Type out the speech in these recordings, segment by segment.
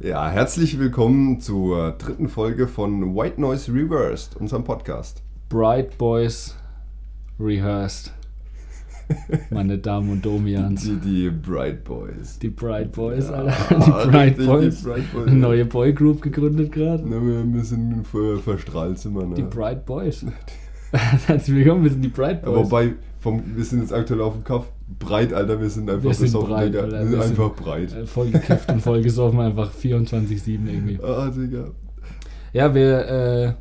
Ja, herzlich willkommen zur dritten Folge von White Noise Reversed, unserem Podcast. Bright Boys Rehearsed. Meine Damen und Domians. Die, die Bright Boys. Die Bright Boys, Ja, Alter. Die Bright richtig, die Boys. Bright Boys. Eine neue Boygroup gegründet gerade. Na, wir, ver, verstrahlt, sind wir, ne? Die Bright Boys. Herzlich willkommen, wir sind die Bright Ja, Boys. Wobei, vom, wir sind jetzt aktuell auf dem Kopf. Breit, Alter, wir sind einfach Wir sind besoffen, breit, Digga. Alter, Wir sind wir sind- einfach breit. Äh, voll gekifft und voll gesoffen, einfach 24-7 irgendwie. Ah, Digga. Ja, wir äh,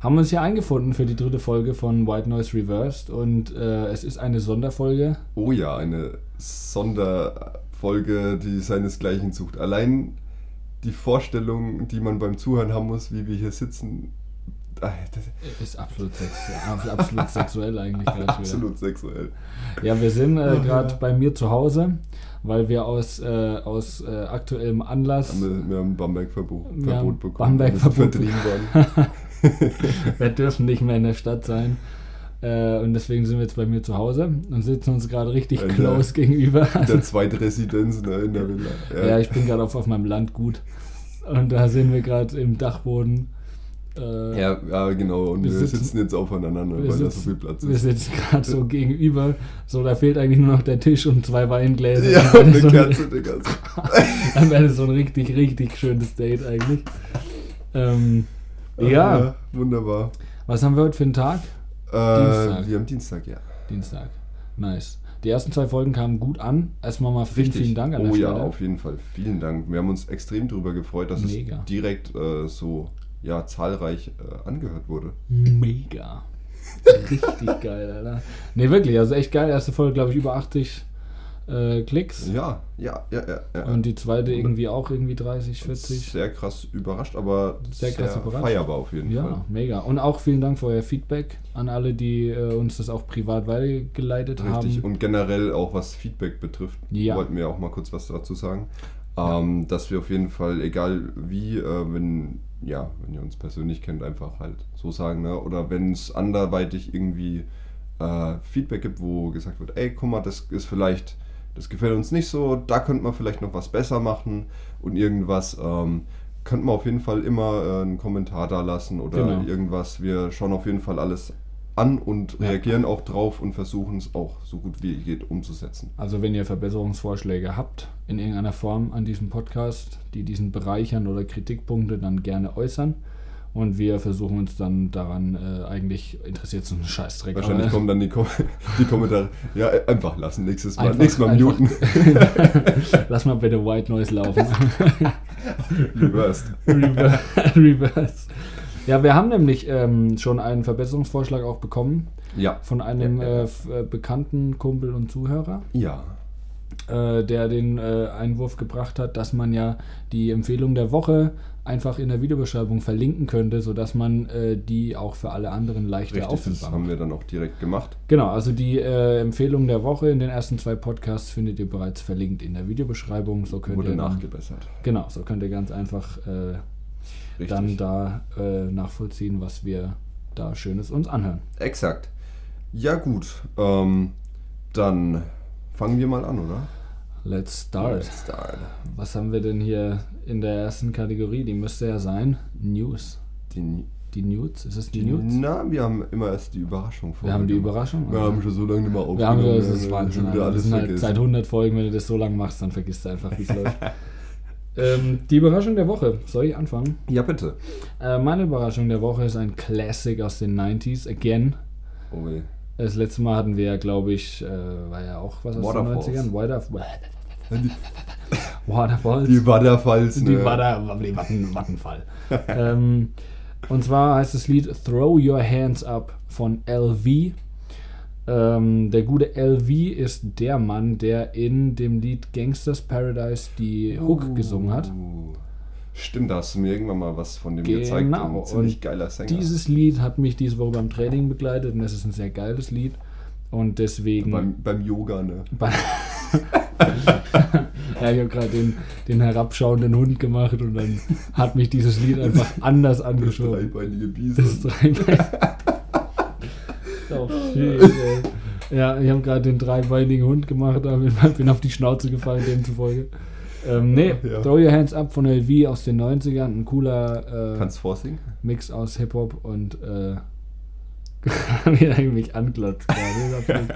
haben uns hier eingefunden für die dritte Folge von White Noise Reversed und äh, es ist eine Sonderfolge. Oh ja, eine Sonderfolge, die seinesgleichen sucht. Allein die Vorstellung, die man beim Zuhören haben muss, wie wir hier sitzen, Ist absolut, sex absolut sexuell eigentlich schon wieder. absolut sexuell. Ja, wir sind äh, gerade ja. bei mir zu Hause, weil wir aus, äh, aus äh, aktuellem Anlass, Haben wir, wir haben Bamberg-Verbot Verbot bekommen. Bamberg-Verbot Wir dürfen nicht mehr in der Stadt sein. Äh, und deswegen sind wir jetzt bei mir zu Hause und sitzen uns gerade richtig der- close gegenüber. In der Zweitresidenz ne, in der Villa. ja, ich bin gerade auf, auf meinem Landgut und da sind wir gerade im Dachboden. Äh, ja, ja, genau. Und Wir wir, sitzen- sitzen, jetzt aufeinander, wir weil da so sitzen- viel Platz Wir ist. sitzen gerade so gegenüber. So, da fehlt eigentlich nur noch der Tisch und zwei Weingläser. Ja, Dann und wäre eine so ein- Kerze, Digga. Dann wäre das so ein richtig, richtig schönes Date eigentlich. Ähm, ja, Wunderbar. was haben wir heute für einen Tag? Äh, Dienstag. Wir haben Dienstag, ja. Dienstag. Nice. Die ersten zwei Folgen kamen gut an. Erstmal mal vielen, vielen Dank an oh der ja, Stelle. auf jeden Fall. Vielen Dank. Wir haben uns extrem darüber gefreut, dass Mega. es direkt äh, so ja, zahlreich äh, angehört wurde. Mega. Richtig geil, Alter. Ne, wirklich, also echt geil. Erste Folge, glaube ich, über 80 äh, Klicks. Ja, ja, ja, ja. ja. Und die zweite irgendwie auch irgendwie 30, 40. Sehr krass überrascht, aber Sehr krass überrascht. feierbar auf jeden Ja, Fall. mega. Und auch vielen Dank für euer Feedback an alle, die äh, uns das auch privat weitergeleitet Richtig. haben. Und generell auch was Feedback betrifft, Ja. wollten wir auch mal kurz was dazu sagen. Ähm, dass wir auf jeden Fall, egal wie, äh, wenn, ja, wenn ihr uns persönlich kennt, einfach halt so sagen, ne? Oder wenn es anderweitig irgendwie äh, Feedback gibt, wo gesagt wird, ey, guck mal, das ist vielleicht, das gefällt uns nicht so, da könnte man vielleicht noch was besser machen und irgendwas, ähm, könnte man auf jeden Fall immer äh, einen Kommentar da lassen oder Genau. irgendwas. Wir schauen auf jeden Fall alles an und Ja. reagieren auch drauf und versuchen es auch so gut wie geht umzusetzen. Also wenn ihr Verbesserungsvorschläge habt in irgendeiner Form an diesem Podcast, die diesen bereichern oder Kritikpunkte, dann gerne äußern. Und wir versuchen uns dann daran, äh, eigentlich interessiert uns ein Scheißdreck. Wahrscheinlich kommen dann die, Kom die Kommentare. Ja, äh, einfach lassen, nächstes Mal. Einfach- nächstes Mal einfach- muten. Lass mal bitte White Noise laufen. Reversed. Rever- Reverse. Ja, wir haben nämlich ähm, schon einen Verbesserungsvorschlag auch bekommen Ja. von einem. Äh, äh, bekannten Kumpel und Zuhörer. Ja. äh, der den äh, Einwurf gebracht hat, dass man ja die Empfehlung der Woche einfach in der Videobeschreibung verlinken könnte, sodass man äh, die auch für alle anderen leichter Richtig, das auffindbar haben macht. wir dann auch direkt gemacht. Genau, also die äh, Empfehlung der Woche in den ersten zwei Podcasts findet ihr bereits verlinkt in der Videobeschreibung. So könnt Wurde ihr dann, nachgebessert. genau, so könnt ihr ganz einfach äh, Richtig. dann da äh, nachvollziehen, was wir da Schönes uns anhören. Exakt. Ja, gut. Ähm, dann fangen wir mal an, oder? Let's start. Let's start. Was haben wir denn hier in der ersten Kategorie? Die müsste ja sein News. Die, Die News? Ist es die, die News? Na, wir haben immer erst die Überraschung vor. Wir haben die Überraschung. Wir haben schon so lange nicht mehr Wir haben aufgenommen. das ist Wahnsinn. Wir sind halt seit 100 Folgen, wenn du das so lange machst, dann vergisst du einfach, wie es läuft. Ähm, die Überraschung der Woche. Soll ich anfangen? Ja, bitte. Äh, meine Überraschung der Woche ist ein Classic aus den 90s. Again. Oh, weh. Das letzte Mal hatten wir ja, glaube ich, äh, war ja auch was aus Waterfalls. den 90ern. Waterfalls. Waterfalls. Die Waterfalls, ne? Die da, die Watten, Wattenfall. ähm, und zwar heißt das Lied Throw Your Hands Up von LV. Ähm, der gute LV ist der Mann, der in dem Lied Gangsters Paradise die Hook gesungen hat. Uh, Stimmt, da hast du mir irgendwann mal was von dem gezeigt. Genau. Ein ziemlich Und geiler Sänger. Dieses Lied hat mich diese Woche beim Training begleitet und es ist ein sehr geiles Lied. Und deswegen. beim, beim Yoga, ne? Bei- ja, ich habe gerade den, den herabschauenden Hund gemacht und dann hat mich dieses Lied einfach anders Das angeschoben. dreibeinige Das Bison. Dreibein. oh, shit, ey. Ja, ich habe gerade den dreibeinigen Hund gemacht, aber bin auf die Schnauze gefallen, demzufolge. Ähm, nee, Ja. Throw Your Hands Up von LV aus den 90ern. Ein cooler äh, Kannst vorsingen? Mix aus Hip-Hop und äh, wie mich anglotzt. gerade.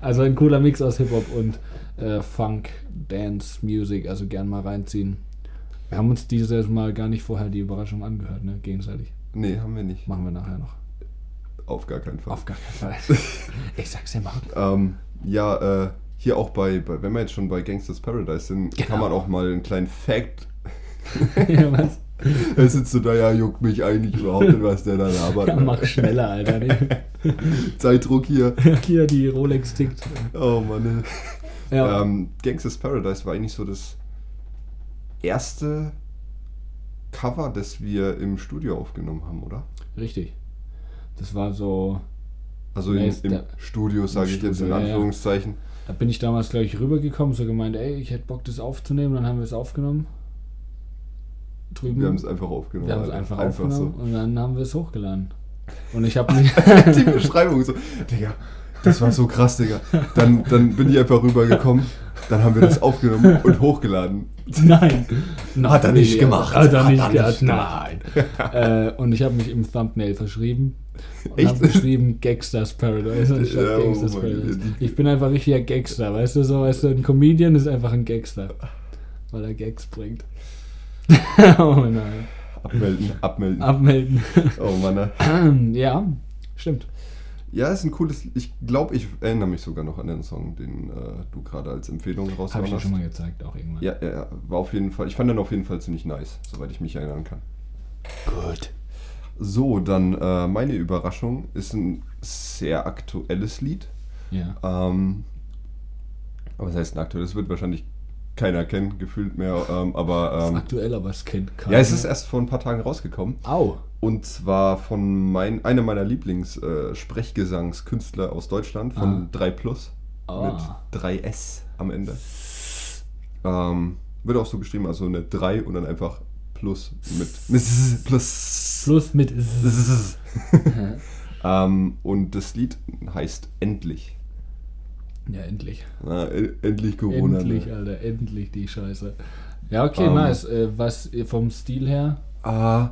also ein cooler Mix aus Hip-Hop und äh, Funk, Dance, Music, also gern mal reinziehen. Wir haben uns dieses Mal gar nicht vorher die Überraschung angehört, ne? Gegenseitig. Nee, haben wir nicht. Machen wir nachher noch. Auf gar keinen Fall. Auf gar keinen Fall. ich sag's ja mal. Ähm, ja, äh, hier auch bei, bei, wenn wir jetzt schon bei Gangsters Paradise sind, Genau. kann man auch mal einen kleinen Fact. ja, was? Da sitzt du da, ja, juckt mich eigentlich überhaupt nicht, was der da labert. Ja, mach schneller, Alter. Zeitdruck hier. Hier, die Rolex tickt. Oh Mann. Ja. Ähm, Gangsters Paradise war eigentlich so das erste Cover, das wir im Studio aufgenommen haben, oder? Richtig. Das war so. Also in, im der- Studio, sage ich jetzt in Studio, ja, ja. Anführungszeichen. Da bin ich damals, glaube ich, rübergekommen, so gemeint, ey, ich hätte Bock, das aufzunehmen. Dann haben wir es aufgenommen. Drüben. Wir haben es einfach aufgenommen. Wir haben es Alter. einfach, aufgenommen und dann haben wir es hochgeladen. Und ich habe mich. Die Beschreibung so, Digga, das war so krass, Digga. Dann, dann bin ich einfach rübergekommen, dann haben wir das aufgenommen und hochgeladen. Nein. Hat er nicht gemacht. Hat er Hat nicht er gemacht. nicht Nein. äh, und ich habe mich im Thumbnail verschrieben. Und habe geschrieben Gangsters Paradise. anstatt Ja, oh Gangsters mein Paradise. Ich bin einfach richtiger Gangster, weißt du so, weißt du, ein Comedian ist einfach ein Gangster. Weil er Gags bringt. oh nein. Abmelden, abmelden. Abmelden. Oh Mann. ja, stimmt. Ja, ist ein cooles. Ich glaube, ich erinnere mich sogar noch an den Song, den äh, du gerade als Empfehlung Habe rausgehauen ich dir hast. schon mal gezeigt, auch irgendwann. Ja, ja, ja, war auf jeden Fall. Ich fand den auf jeden Fall ziemlich nice, soweit ich mich erinnern kann. Gut. So, dann äh, meine Überraschung ist ein sehr aktuelles Lied. Ja. Ähm, aber was heißt ein aktuelles? wird wahrscheinlich keiner kennen, gefühlt mehr. Ähm, aber ähm, Aktuell, aber es kennt keiner. ja, es ist erst vor ein paar Tagen rausgekommen. Au. Und zwar von mein, einer meiner Lieblings-Sprechgesangskünstler aus Deutschland, von Ah. 3 Plus. Ah. Mit 3S am Ende. Ähm, wird auch so geschrieben, also eine 3 und dann einfach Plus mit Plus. Plus mit. ähm, und das Lied heißt Endlich. Ja, endlich. Na, e- endlich Corona. endlich, Ne? Alter, endlich die Scheiße. Ja, okay, Ähm. nice. Äh, was äh, vom Stil her, Ah,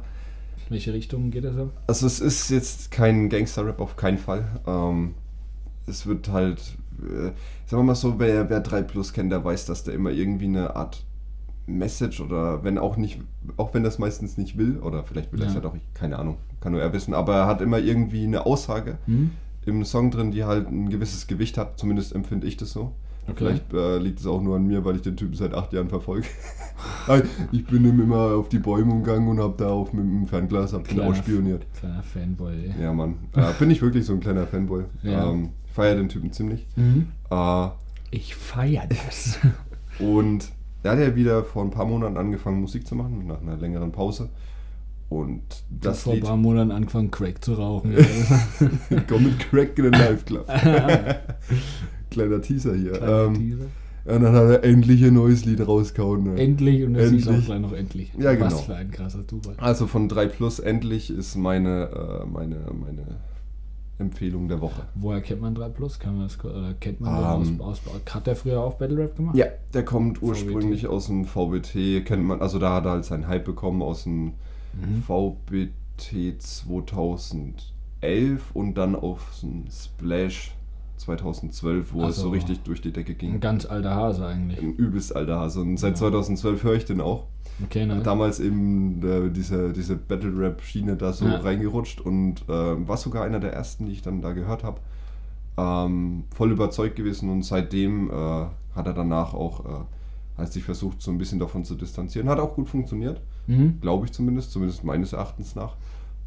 in welche Richtung geht das so? also es ist jetzt kein Gangster-Rap auf keinen Fall. Ähm, es wird halt, äh, sagen wir mal so, wer, wer 3 Plus kennt, der weiß, dass der immer irgendwie eine Art Message oder wenn auch nicht, auch wenn das meistens nicht will, oder vielleicht will er es Ja. doch, ich- keine Ahnung, kann nur er wissen, aber er hat immer irgendwie eine Aussage Hm? Im Song drin, die halt ein gewisses Gewicht hat, zumindest empfinde ich das so. Okay. Vielleicht äh, liegt es auch nur an mir, weil ich den Typen seit acht Jahren verfolge. ich bin ihm immer auf die Bäume umgegangen und habe da auch mit dem Fernglas hab den Kleiner- ausspioniert. Kleiner Fanboy, ey. Ja, Mann. Äh, bin ich wirklich so ein kleiner Fanboy. Ja. Ähm, ich feiere den Typen ziemlich. Mhm. Äh, Ich feier das. und er hat ja wieder vor ein paar Monaten angefangen, Musik zu machen, nach einer längeren Pause. Und das vor Lied ein paar Monaten angefangen, Crack zu rauchen. Komm mit Crack in den Live Club. Kleiner Teaser hier. Kleiner ähm, Teaser. Und dann hat er endlich ein neues Lied rausgehauen. Ne? Endlich und das hieß auch Endlich. gleich noch endlich. Ja, genau. Was für ein krasser Zufall. Also von 3 Plus endlich ist meine, äh, meine, meine Empfehlung der Woche. Woher kennt man 3 Plus? Kann man das, oder kennt man den Ähm. aus, aus, Hat der früher auch Battle Rap gemacht? Ja, der kommt ursprünglich aus dem VBT, kennt man, also da hat er halt seinen Hype bekommen aus dem Mhm. VBT 2011 und dann auf dem Splash 2012, wo Ach es so so. richtig durch die Decke Ein ging. ganz alter Hase eigentlich. Ein übelst alter Hase. Und seit Ja. 2012 höre ich den auch. Okay, ne? Damals eben äh, diese, diese Battle-Rap-Schiene da so Ja. reingerutscht und äh, war sogar einer der ersten, die ich dann da gehört habe. Ähm, voll überzeugt gewesen und seitdem äh, hat er danach auch, äh, hat sich versucht, so ein bisschen davon zu distanzieren. Hat auch gut funktioniert, Mhm. glaube ich zumindest, zumindest meines Erachtens nach.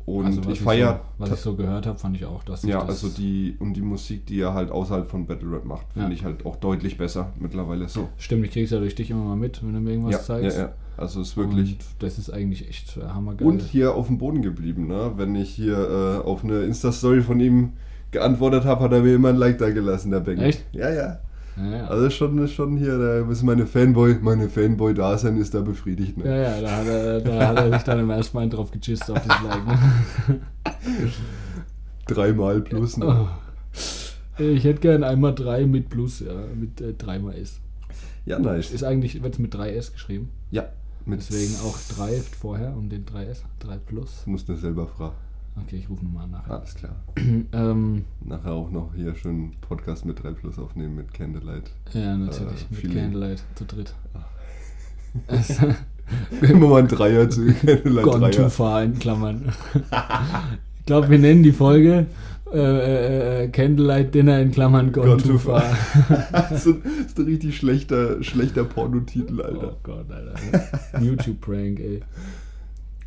Und Also, ich feiere, So, was ich so gehört habe, fand ich auch, dass ja, das also die und die Musik, die er halt außerhalb von Battle Rap macht, finde Ja. ich halt auch deutlich besser mittlerweile so. Stimmt, ich krieg's ja durch dich immer mal mit, wenn du mir irgendwas Ja, ja, zeigst. ja. Also es ist wirklich. Und das ist eigentlich echt hammergeil. Und hier auf dem Boden geblieben, ne? Wenn ich hier äh, auf eine Insta-Story von ihm geantwortet habe, hat er mir immer ein Like da gelassen, der Bengel. Echt? Ja, ja. Ja, ja. Also schon, schon hier, da ist meine Fanboy, meine Fanboy-Dasein ist da befriedigt, ne? ja, ja, da hat, er, da hat er sich dann im ersten Mal drauf gejist auf das Like. Ne? Dreimal plus, ne? Oh. Ich hätte gern einmal drei mit Plus, ja, mit äh, dreimal S. Ja, nice. Ist eigentlich, wird es mit 3S geschrieben. Ja. Mit Deswegen auch 3 vorher und den 3S, 3 Plus. Du musst dir selber fragen. Okay, ich rufe nochmal nach. Alles klar. ähm, Nachher auch noch hier schön Podcast mit 3 Plus aufnehmen mit Candlelight. ja, natürlich. Äh, mit Feeling. Candlelight zu dritt. Immer mal ein Dreier zu Candlelight Gone too Dreier. far in Klammern. ich glaube, wir nennen die Folge äh, äh, äh, Candlelight Dinner in Klammern Gone, Gone too too far. das ist ein- richtig schlechter, schlechter Pornotitel, oh Alter. Gott, Alter. YouTube-Prank, ey.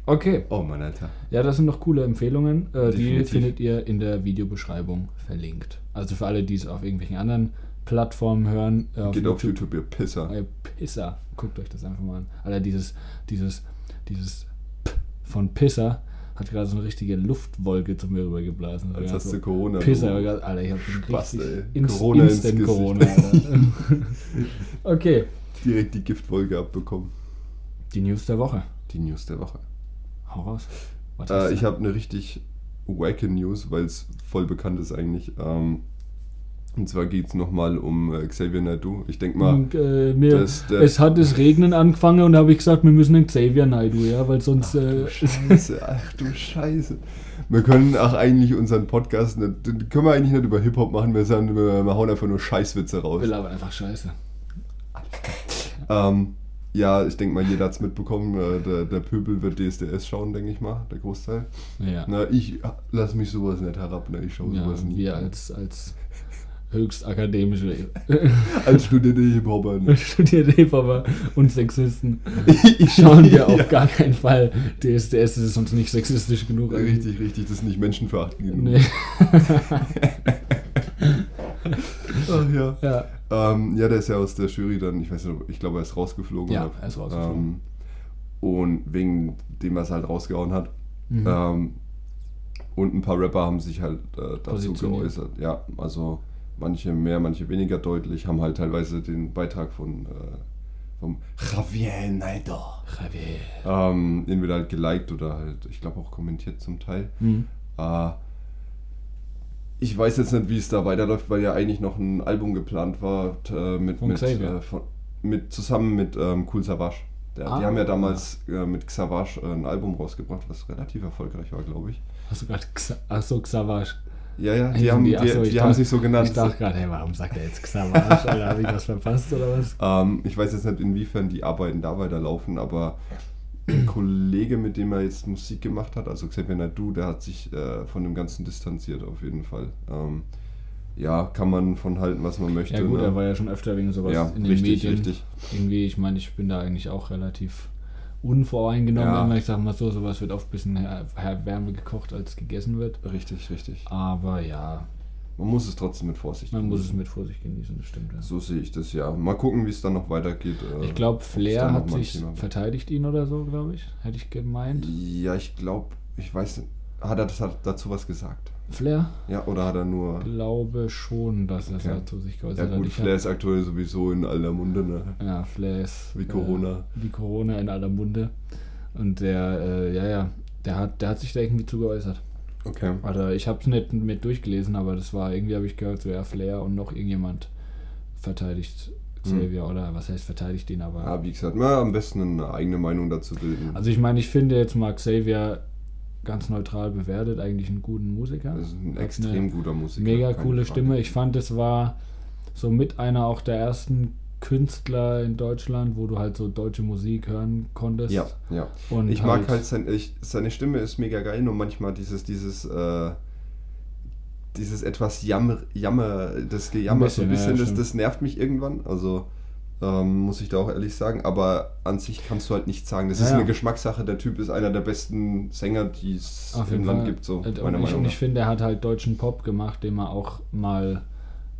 Okay. Oh Mann, Alter. Ja, das sind noch coole Empfehlungen. Äh, die findet ihr in der Videobeschreibung verlinkt. Also für alle, die es auf irgendwelchen anderen Plattformen hören. Äh, Geht auf YouTube, ihr Pisser. Äh, Pisser. Guckt euch das einfach mal an. Alter, dieses, dieses, dieses P von Pisser hat gerade so eine richtige Luftwolke zu mir rübergeblasen. Als hast so du Corona. Pisser, du- Alter, ich hab Spaß, richtig ey. Inst Corona ins Instant Gesicht. Corona, okay, Direkt die Giftwolke abbekommen. die News der Woche. Die News der Woche. Hau raus. Äh, du? ich habe eine richtig wacke News, weil es voll bekannt ist eigentlich. Ähm, und zwar geht es nochmal um äh, Xavier Naidoo. Ich denke mal, Und, äh, mir, das- der- es hat das Regnen angefangen und habe ich gesagt, wir müssen den Xavier Naidu, ja, weil sonst. äh, Scheiße, ach du Scheiße. Wir können auch eigentlich unseren Podcast nicht, den können wir eigentlich nicht über Hip-Hop machen, wir, sagen, wir, wir hauen einfach nur Scheißwitze raus. will aber einfach scheiße. Ähm, ja, ich denke mal, jeder hat es mitbekommen. Äh, der, der Pöbel wird DSDS schauen, denke ich mal, der Großteil. Ja. Na, ich lass mich sowas nicht herab, ne? ich schaue ja sowas nie. wir als, als höchst akademische als studierte Hip-Hopper. Ne? studierte Hip-Hopper und Sexisten Ich schauen wir auf ja. gar keinen Fall DSDS, das ist uns nicht sexistisch genug. Richtig, richtig, das ist nicht menschenverachtend genug. Nee. Ach ja. ja. Ähm, ja, der ist ja aus der Jury dann, ich weiß nicht, ich glaube, er ist rausgeflogen. Ja, er ist rausgeflogen. Ähm, und wegen dem er es halt rausgehauen hat. Mhm. Ähm, und ein paar Rapper haben sich halt äh, dazu geäußert. Ja, also manche mehr, manche weniger deutlich, haben halt teilweise den Beitrag von äh, vom Javier Naidoo Javier. ähm, entweder halt geliked oder halt, ich glaube auch kommentiert zum Teil. Mhm. Äh, ich weiß jetzt nicht, wie es da weiterläuft, weil ja eigentlich noch ein Album geplant war äh, mit, mit, äh, von, mit zusammen mit ähm, Cool Savage. Der, Ah. Die haben ja damals äh, mit Savage äh, ein Album rausgebracht, was relativ erfolgreich war, glaube ich. Hast du gerade Achso, Xavage. Ja, ja, die haben, die, ach so, die, ich haben dachte- sich so genannt. Ich dachte gerade, hey, warum sagt er jetzt Xavage? Alter, habe ich was verpasst oder was? Ähm, ich weiß jetzt nicht, inwiefern die Arbeiten da weiterlaufen, aber ein Kollege, mit dem er jetzt Musik gemacht hat, also Xavier Naidoo, der hat sich äh, von dem Ganzen distanziert auf jeden Fall. Ähm, ja, kann man von halten, was man möchte. Ja gut, ne? er war ja schon öfter wegen sowas Ja, in den richtig, Medien. richtig. Irgendwie, ich meine, ich bin da eigentlich auch relativ unvoreingenommen. Ja. Immer, ich sag mal so, sowas wird oft ein bisschen her, her Wärme gekocht, als gegessen wird. Richtig, richtig. Aber ja, Man muss es trotzdem mit Vorsicht man muss es genießen. mit Vorsicht genießen, das stimmt. Ja. So sehe ich das, ja. Mal gucken, wie es dann noch weitergeht. äh, Ich glaube, Flair hat sich verteidigt ihn oder so, glaube ich. Hätte ich gemeint. Ja, ich glaube, ich weiß nicht. Hat er das, hat dazu was gesagt? Flair? Ja, oder hat er nur. Glaube schon, dass er Okay. dazu sich Ja, geäußert gut, hat. Ich Flair ist aktuell sowieso in aller Munde, ne? Ja, Flair ist. Wie Corona. Äh, wie Corona in aller Munde. Und der, äh, ja, ja, der hat, der hat sich da irgendwie zu geäußert. Okay. Alter, ich hab's nicht mit durchgelesen, aber das war irgendwie, habe ich gehört, so ja, Flair und noch irgendjemand verteidigt Xavier oder was heißt verteidigt ihn, aber. Ja, wie gesagt, na, am besten eine eigene Meinung dazu bilden. Also ich meine, ich finde jetzt mal Xavier ganz neutral bewertet, eigentlich einen guten Musiker. das ist ein Hat extrem guter Musiker. Mega coole. Stimme. Ich fand, es war so mit einer auch der ersten Künstler in Deutschland, wo du halt so deutsche Musik hören konntest. Ja, ja. Und ich mag halt sein, ich, seine Stimme ist mega geil, nur manchmal dieses, dieses, äh, dieses etwas Jammer, Jammer, das Gejammer so ein bisschen, bisschen, ja, das, das nervt mich irgendwann. Also ähm, muss ich da auch ehrlich sagen, aber an sich kannst du halt nichts sagen. Das Ja, ist ja. eine Geschmackssache. Der Typ ist einer der besten Sänger, die es Auf im Land gibt, so Und, meiner und ich, Meinung und nach. ich finde, er hat halt deutschen Pop gemacht, den man auch mal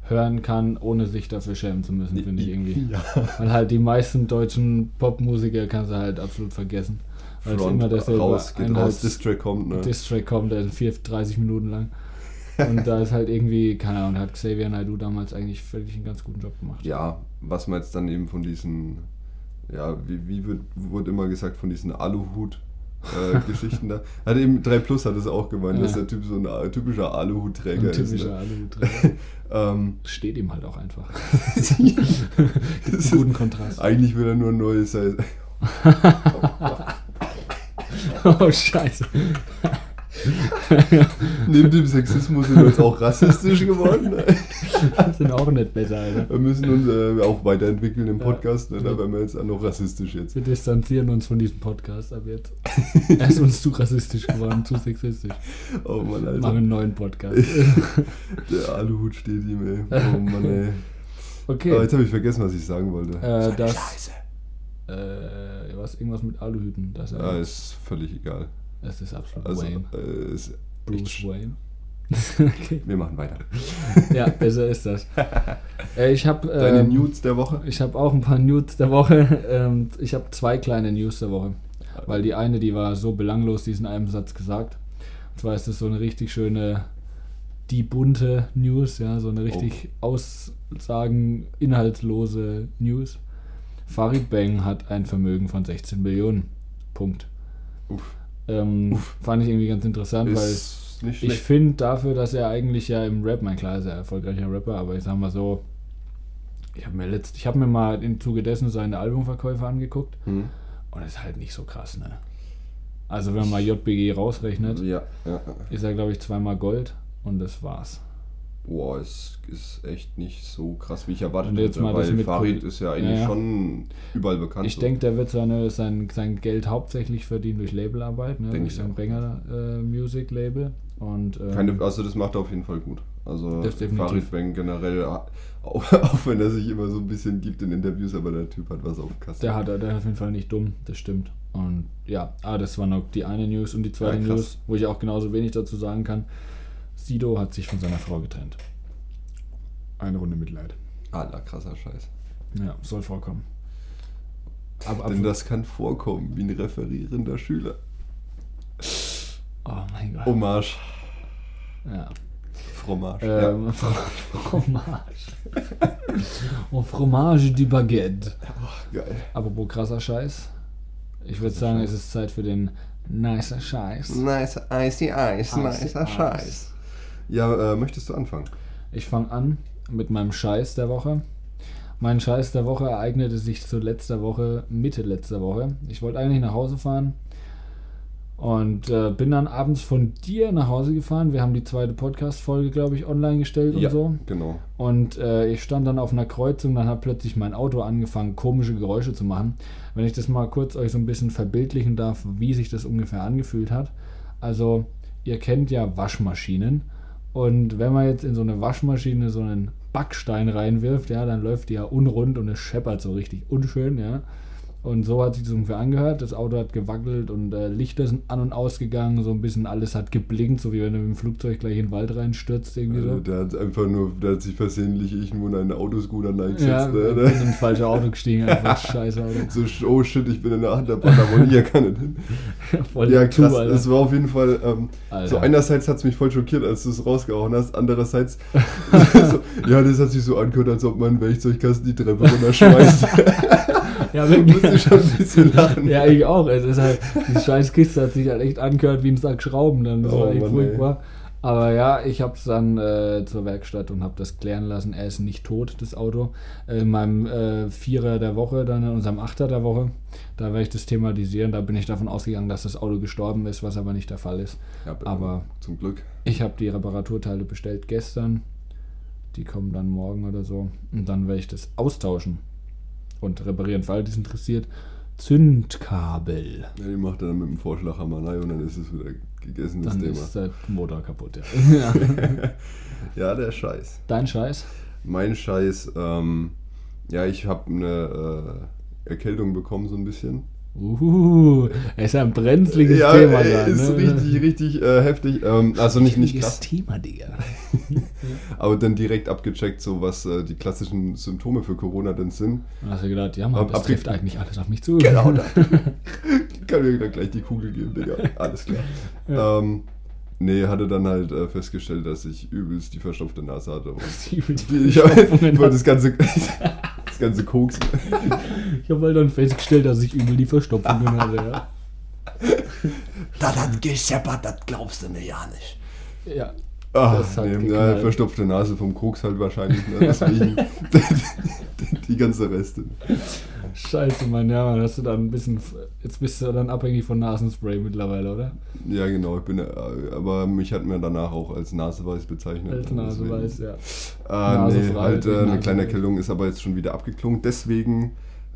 hören kann, ohne sich dafür schämen zu müssen, finde ich irgendwie. Ja. Weil halt die meisten deutschen Popmusiker kannst du halt absolut vergessen. Weil es Front immer dasselbe raus, geht raus, Distrack kommt, ne? Distrack kommt, der ist 4, 30 Minuten lang. Und da ist halt irgendwie, keine Ahnung, hat Xavier Naidoo damals eigentlich völlig einen ganz guten Job gemacht. ja, was man jetzt dann eben von diesen, ja, wie, wie wird, wurde immer gesagt, von diesen Aluhut äh, Geschichten da. Hat eben 3 Plus hat es auch gemeint, Ja. dass der Typ so ein a- typischer Aluhutträger Ein ist. typischer Ne? Aluhutträger. Ähm, Steht ihm halt auch einfach. das ist, Guten Kontrast. eigentlich will er nur ein neues Size. Oh, scheiße. Neben dem Sexismus sind wir jetzt auch rassistisch geworden. Ne? Das sind auch nicht besser, Alter. Wir müssen uns äh, auch weiterentwickeln im Podcast. Ne? Da werden wir jetzt auch noch rassistisch jetzt. Wir distanzieren uns von diesem Podcast ab jetzt. Er ist uns zu rassistisch geworden, zu sexistisch. Oh Mann, Wir Alter. machen einen neuen Podcast. Der Aluhut steht ihm, ey. Oh Mann, ey. Aber Okay. jetzt habe ich vergessen, was ich sagen wollte. Äh, das. Äh, was? Irgendwas mit Aluhüten. Das, Ja, ist völlig egal. Das ist absolut Also, Wayne. äh, ist Bruce Wayne. okay. wir machen weiter. Ja, besser ist das. Äh, ich habe Deine ähm, Nudes der Woche? Ich habe auch ein paar News der Woche. Ähm, ich habe zwei kleine News der Woche. Weil die eine, die war so belanglos, die ist in einem Satz gesagt. Und zwar ist das so eine richtig schöne, die bunte News, ja, so eine richtig Aussagen, inhaltslose News. Farid Bang hat ein Vermögen von 16 Millionen. Punkt. Uff. Ähm, Fand ich irgendwie ganz interessant, weil Ist nicht ich finde dafür, dass er eigentlich ja im Rap, mein klar ist er erfolgreicher Rapper, aber ich sag mal so, ich habe mir letzt, ich habe mir mal im Zuge dessen seine Albumverkäufe angeguckt Hm. und ist halt nicht so krass, ne? Also wenn man mal JBG rausrechnet, Ja, ja. ist er glaube ich zweimal Gold und das war's. Boah, es ist echt nicht so krass, wie ich erwartet Und jetzt hätte, mal weil mit Farid ist ja eigentlich Ja, ja. schon überall bekannt. Ich so. denke, der wird seine, sein, sein Geld hauptsächlich verdienen durch Labelarbeit, ne? Denk durch ich sein. Banger äh, Music Label und ähm, Keine, also das macht er auf jeden Fall gut. Also. Farid Bang generell, auch, auch wenn er sich immer so ein bisschen gibt in Interviews, aber der Typ hat was auf dem Kasten. Der hat der ist auf jeden Fall nicht dumm, das stimmt. Und ja, ah, das war noch die eine News und die zweite Ja. News, wo ich auch genauso wenig dazu sagen kann. Sido hat sich von seiner Frau getrennt. Eine Runde Mitleid. Aller krasser Scheiß. Ja, soll vorkommen. Aber, Denn das kann vorkommen, wie ein referierender Schüler. oh mein Gott. Hommage. Ja. Fromage. ja. Ähm, Fromage. oh, Fromage du Baguette. Geil. Apropos krasser Scheiß. Ich würde sagen, es ist Zeit für den nicer Scheiß. Nice icy ice, nicer Ice. Scheiß. Ja, äh, möchtest du anfangen? Ich fange an mit meinem Scheiß der Woche. Mein Scheiß der Woche ereignete sich zu letzter Woche, Mitte letzter Woche. Ich wollte eigentlich nach Hause fahren und äh, bin dann abends von dir nach Hause gefahren. Wir haben die zweite Podcast-Folge, glaube ich, online gestellt und so. genau. Und äh, ich stand dann auf einer Kreuzung, dann hat plötzlich mein Auto angefangen, komische Geräusche zu machen. Wenn ich das mal kurz euch so ein bisschen verbildlichen darf, wie sich das ungefähr angefühlt hat. Also, ihr kennt ja Waschmaschinen. Und wenn man jetzt in so eine Waschmaschine so einen Backstein reinwirft, ja, dann läuft die ja unrund und es scheppert so richtig unschön, ja. Und so hat sich das ungefähr angehört. Das Auto hat gewackelt und äh, Lichter sind an und ausgegangen, so ein bisschen alles hat geblinkt, so wie wenn du mit dem Flugzeug gleich in den Wald reinstürzt, irgendwie so. Also, der hat einfach nur, der hat sich versehentlich irgendwo in einen Autoscooter Ja, reingesetzt. ich ne? bin in ein falsches Auto gestiegen, einfach scheiß Auto. So, oh shit, ich bin in der Achterbahn, da wollte ich ja gar nicht hin. Voll Ja, Tour, krass. Alter. Es war auf jeden Fall. Ähm, so einerseits hat es mich voll schockiert, als du es rausgehauen hast. Andererseits, so, ja, das hat sich so angehört, als ob man einen Werkzeugkasten die Treppe runterschmeißt. Ja, wirklich. musste schon ein bisschen lachen. Ja, ich auch. Es ist halt, die scheiß Kiste hat sich halt echt angehört wie ein Sack Schrauben. Dann. Das Oh war echt Mann, furchtbar. Aber ja, ich habe es dann äh, zur Werkstatt und habe das klären lassen. Er ist nicht tot, das Auto. Äh, In meinem äh, Vierer der Woche, dann in unserem Achter der Woche, da werde ich das thematisieren. Da bin ich davon ausgegangen, dass das Auto gestorben ist, was aber nicht der Fall ist. Ja, Aber- zum Glück. Ich habe die Reparaturteile bestellt gestern. Die kommen dann morgen oder so. Und dann werde ich das austauschen und reparieren, falls das interessiert. Zündkabel. Ja, die macht er dann mit dem Vorschlaghammer rein und dann ist es wieder gegessen, das Dann Thema. ist der Motor kaputt, ja. ja. Ja, der Scheiß. Dein Scheiß? Mein Scheiß, ähm, ja, ich habe eine äh, Erkältung bekommen, so ein bisschen. Uh, es ist ein brenzliges ja, Thema. gerade, ist ne? richtig, richtig äh, heftig. Ähm, also nicht, nicht krass, Thema, Digga. aber dann direkt abgecheckt, so was äh, die klassischen Symptome für Corona denn sind. Hast du gedacht, ja, Mann, Ab- das abge- trifft eigentlich alles auf mich zu. Genau, da. Kann mir dann gleich die Kugel geben, Digga. Alles klar. Ja. Ähm, nee, hatte dann halt äh, festgestellt, dass ich übelst die verstopfte Nase hatte. Und Die- ich habe wollte das ganze, das ganze Koks. Ich habe halt dann festgestellt, dass ich übel die Verstopfungen hatte, ja. das hat gescheppert, das glaubst du mir ja nicht. Ja. Ach, Das hat nee, ja, verstopfte Nase vom Koks halt wahrscheinlich. Ne? Deswegen die ganze Reste. Scheiße, Mann, ja, man, hast du dann ein bisschen. Jetzt bist du dann abhängig von Nasenspray mittlerweile, oder? Ja, genau. Ich bin, äh, aber mich hat man danach auch als Naseweiß bezeichnet. Als Naseweiß, Deswegen- ja. Äh, nee, halt äh, eine Naseweiß. kleine Erkältung ist aber jetzt schon wieder abgeklungen. Deswegen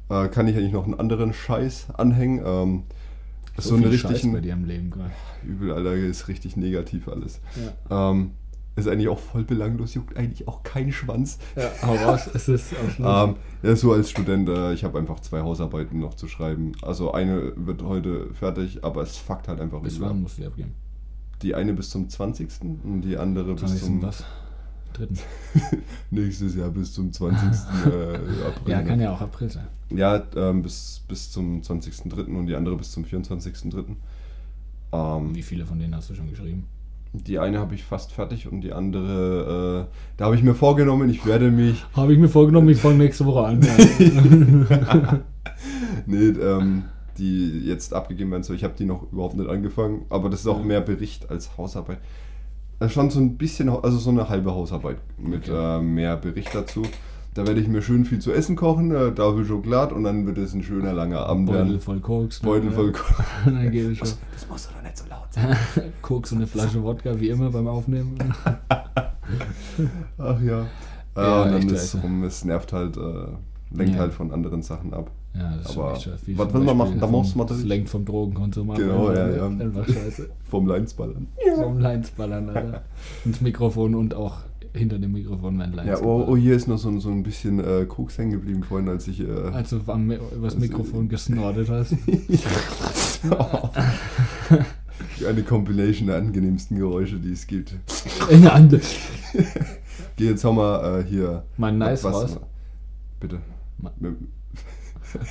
äh, kann ich eigentlich noch einen anderen Scheiß anhängen. Ähm, so, eine viel Scheiß richtigen bei dir im Leben gerade. Übel, Alter, ist richtig negativ alles. Ja. Ähm, ist eigentlich auch voll belanglos, juckt eigentlich auch keinen Schwanz. ja, raus, es ist Schluss. Ähm, ja, so als Student, äh, ich habe einfach zwei Hausarbeiten noch zu schreiben. Also eine wird heute fertig, aber es fuckt halt einfach Bis wann musst du die abgeben? Die eine bis zum 20. und die andere bis 20. zum was? Dritten. nächstes Jahr bis zum 20. äh, April. Ja, ne? kann ja auch April sein. Ja, ähm, bis, bis zum 20.03. und die andere bis zum 24.03. Ähm, Wie viele von denen hast du schon geschrieben? die eine habe ich fast fertig und die andere, äh, da habe ich mir vorgenommen, ich werde mich Habe ich mir vorgenommen, ich fange nächste Woche an. nee, ähm, die jetzt abgegeben werden soll. Ich habe die noch überhaupt nicht angefangen, aber das ist auch mehr Bericht als Hausarbeit. Schon so ein bisschen, also so eine halbe Hausarbeit mit Okay. äh, mehr Bericht dazu. Da werde ich mir schön viel zu essen kochen, äh, Tafel Schokolade und dann wird es ein schöner langer Abend Beutel werden. voll Koks. ne? Beutel voll Koks. Dann geht es schon. Das musst du doch nicht so laut sagen. Koks und eine Flasche Wodka, wie immer beim Aufnehmen. Ach ja. Äh, Ja, und dann ist es rum, es nervt halt, äh, lenkt Ja. halt von anderen Sachen ab. Ja, das ist Aber schon echt was will man machen? Da muss man Das lenkt vom Drogenkonsum ab. Genau, ja, ja. Einfach scheiße. Vom Leinsballern. Vom Leinsballern, Alter. Ins Mikrofon und auch hinter dem Mikrofon werden Lines Ja, oh, oh, hier ist noch so, ein- so ein bisschen äh, Koks hängen geblieben vorhin, als ich. Äh, Als du am, übers Also- Mikrofon gesnortet hast. eine Compilation der angenehmsten Geräusche, die es gibt. In Hand. Geh, jetzt hau mal äh, hier. Mein Nice raus. Bitte. Ma-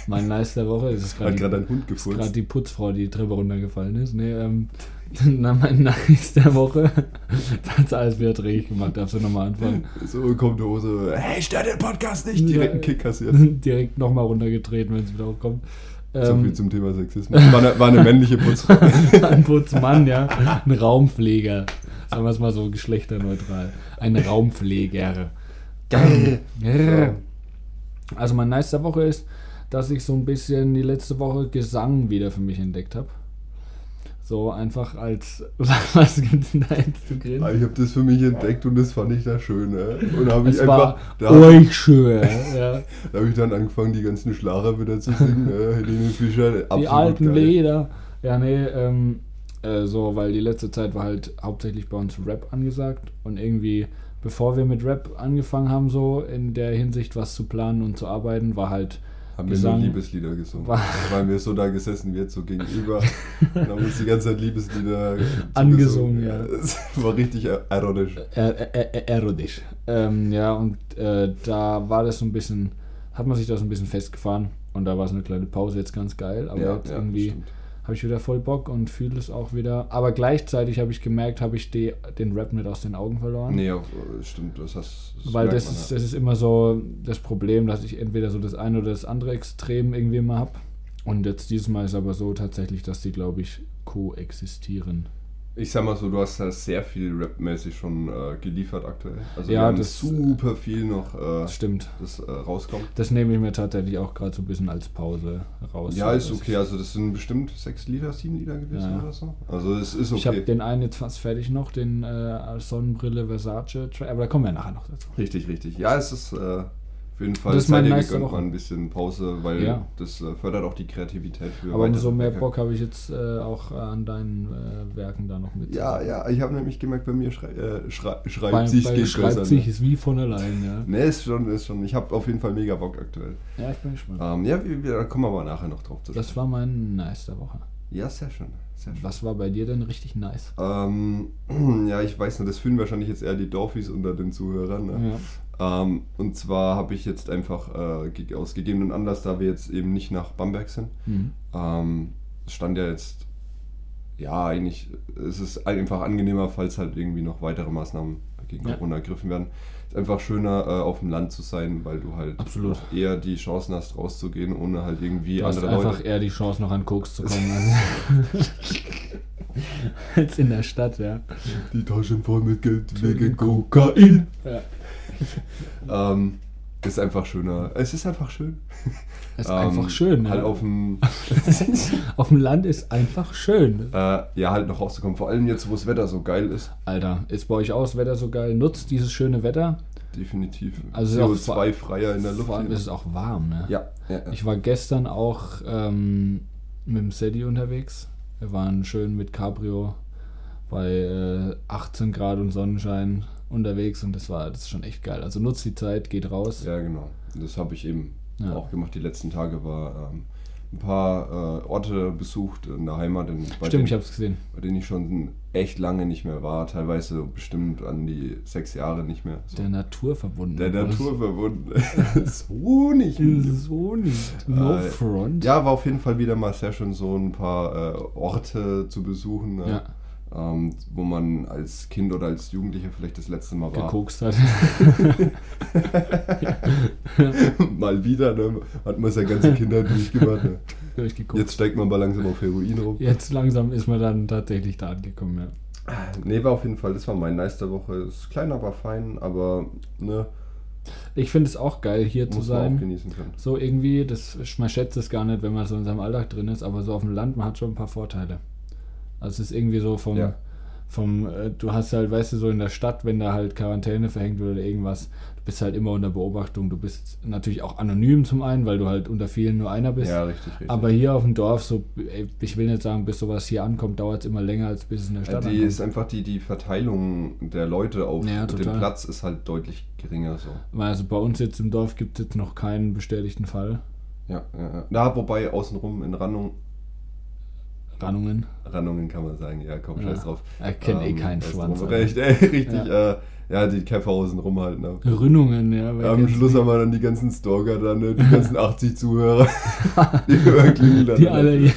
Mein Nice der Woche ist es hat gerade gerade ein Hund ist gerade die Putzfrau, die die Treppe runtergefallen ist. Nee, ähm, na, mein Nice der Woche. Das hat alles wieder dreckig gemacht. Darfst du nochmal anfangen? So kommt die Hose. Hey, stör den Podcast nicht! Direkt einen Kick kassiert. Direkt nochmal runtergetreten, wenn es wieder hochkommt. so Ähm, viel zum Thema Sexismus. War eine, war eine männliche Putzfrau. ein Putzmann, ja. Ein Raumpfleger. Sagen wir es mal so geschlechterneutral. Ein Raumpfleger. Ja. Also mein Nice der Woche ist, dass ich so ein bisschen die letzte Woche Gesang wieder für mich entdeckt habe. So einfach als. Was gibt's denn da jetzt zu Ah, grinsen? Ich habe das für mich entdeckt und das fand ich da schön. Ne? Und da habe ich Es einfach. war Da habe euch schön. Ja. da hab ich dann angefangen, die ganzen Schlager wieder zu singen. äh, Helene Fischer. Die alten geil. Leder. Ja, nee, ähm, äh, so, weil die letzte Zeit war halt hauptsächlich bei uns Rap angesagt und irgendwie, bevor wir mit Rap angefangen haben, so in der Hinsicht was zu planen und zu arbeiten, war halt Haben wir nur. Liebeslieder gesungen. Da waren wir so da gesessen, wir so gegenüber. und haben uns die ganze Zeit Liebeslieder Angesungen, ja. Es war richtig er- erotisch. er er er erotisch. Ähm, ja, und äh, da war das so ein bisschen, hat man sich da so ein bisschen festgefahren und da war so eine kleine Pause jetzt ganz geil, aber jetzt irgendwie stimmt. Habe ich wieder voll Bock und fühle es auch wieder. Aber gleichzeitig habe ich gemerkt, habe ich die, den Rap nicht aus den Augen verloren. Nee, auf, stimmt. Das, hast, das Weil das ist, ja. das ist immer so das Problem, dass ich entweder so das eine oder das andere Extrem irgendwie immer habe. Und jetzt dieses Mal ist aber so tatsächlich, dass die, glaube ich, koexistieren. Ich sag mal so, du hast da sehr viel rapmäßig schon äh, geliefert aktuell. Also Ja, wir haben das- super viel noch, äh, Das stimmt. das äh, rauskommt. Das nehme ich mir tatsächlich auch gerade so ein bisschen als Pause raus. Ja, ist Dass okay. Also das sind bestimmt sechs Lieder, sieben Lieder gewesen Ja. oder so. Also es ist Ich habe okay. den einen jetzt fast fertig noch, den äh, Sonnenbrille Versace Track, aber da kommen wir nachher noch dazu. Richtig, richtig. Ja, es ist äh, jeden Fall Das ist mein gegönnt, Woche. ein bisschen Pause, weil Ja. das äh, fördert auch die Kreativität für aber umso mehr. Bock habe ich jetzt äh, auch äh, an deinen äh, Werken da noch mit. Ja, ja, ich habe nämlich gemerkt, bei mir schrei äh, schrei schreibt Bei, sich bei geht schreibt besser, sich ne? ist wie von allein, ja. Ne, ist schon, ist schon. Ich habe auf jeden Fall mega Bock aktuell. Ja, ich bin gespannt. Ähm, ja, da kommen wir aber nachher noch drauf zu Das war mein Nice der Woche. Ja, sehr schön. Sehr schön. Was war bei dir denn richtig nice? Ähm, ja, ich weiß nicht, das fühlen wahrscheinlich jetzt eher die Dorfis unter den Zuhörern. Ne? Ja. Ähm, und zwar habe ich jetzt einfach äh, aus gegebenen Anlass, da wir jetzt eben nicht nach Bamberg sind, Mhm. ähm, stand ja jetzt, ja, eigentlich, es ist einfach angenehmer, falls halt irgendwie noch weitere Maßnahmen gegen Ja. Corona ergriffen werden. Ist einfach schöner, äh, auf dem Land zu sein, weil du halt Absolut. eher die Chancen hast, rauszugehen, ohne halt irgendwie Du hast andere einfach Leute. eher die Chance, noch an Koks zu kommen. als- als in der Stadt, ja. Die Taschen voll mit Geld wegen Kokain. ja. Ähm, ist einfach schöner. Es ist einfach schön. Ist Ähm, einfach schön. Halt ja. auf dem, auf dem Land ist einfach schön. äh, ja, halt noch rauszukommen. Vor allem jetzt, wo das Wetter so geil ist. Alter, ist bei euch auch das Wetter so geil? Nutzt dieses schöne Wetter. Definitiv. Also ist auch vor- CO2-freier in der Luft. Vor allem ist es auch warm, ne? ja, ja, ja. Ich war gestern auch ähm, mit dem Sadie unterwegs. Wir waren schön mit Cabrio bei äh, 18 Grad und Sonnenschein unterwegs und das war das ist schon echt geil. Also nutzt die Zeit, geht raus. Ja, genau. Das habe ich eben Ja. auch gemacht. Die letzten Tage war ähm, ein paar äh, Orte besucht in der Heimat, in, bei, Stimmt, denen, ich habe es gesehen. bei denen ich schon echt lange nicht mehr war. Teilweise bestimmt an die sechs Jahre nicht mehr. So. Der Natur verbunden. Der Natur verbunden. so nicht. So nicht. No Äh, front. Ja, war auf jeden Fall wieder mal sehr schön, so ein paar äh, Orte zu besuchen, ne? Ja. Ähm, wo man als Kind oder als Jugendlicher vielleicht das letzte Mal war. Gekokst hat. mal wieder, ne? hat man seine ganze Kindheit durchgemacht. Ne? Jetzt steigt man mal langsam auf Heroin rum. Jetzt langsam ist man dann tatsächlich da angekommen, ja. Nee, war auf jeden Fall, das war mein Nice der Woche. Ist klein, aber fein, aber ne, Ich finde es auch geil, hier zu muss man auch sein. genießen können. So irgendwie, das, man schätzt es gar nicht, wenn man so in seinem Alltag drin ist, aber so auf dem Land, man hat schon ein paar Vorteile. Also es ist irgendwie so vom, Ja. vom äh, du hast halt, weißt du, so in der Stadt, wenn da halt Quarantäne verhängt wird oder irgendwas, du bist halt immer unter Beobachtung. Du bist natürlich auch anonym zum einen, weil du halt unter vielen nur einer bist. Ja, richtig, richtig. Aber hier auf dem Dorf, so, ey, ich will nicht sagen, bis sowas hier ankommt, dauert es immer länger, als bis es in der Ja, Stadt die ankommt. ist einfach die, die Verteilung der Leute auf Ja, dem. Platz ist halt deutlich geringer so. Also bei uns jetzt im Dorf gibt es jetzt noch keinen bestätigten Fall. Ja, ja, ja. Na, wobei außenrum in Rannung, Rannungen. Rannungen kann man sagen, ja, komm, Ja. scheiß drauf. Er kennt eh Ähm, keinen außenrum. Schwanz. Recht, ey, richtig, ja. Äh, ja, die Käferhausen rum halt, ne. Rünnungen, ja. Ja, am Schluss haben wir dann die ganzen Stalker dann, ne? die ganzen 80 Zuhörer, die überklingeln dann. Die alle hier.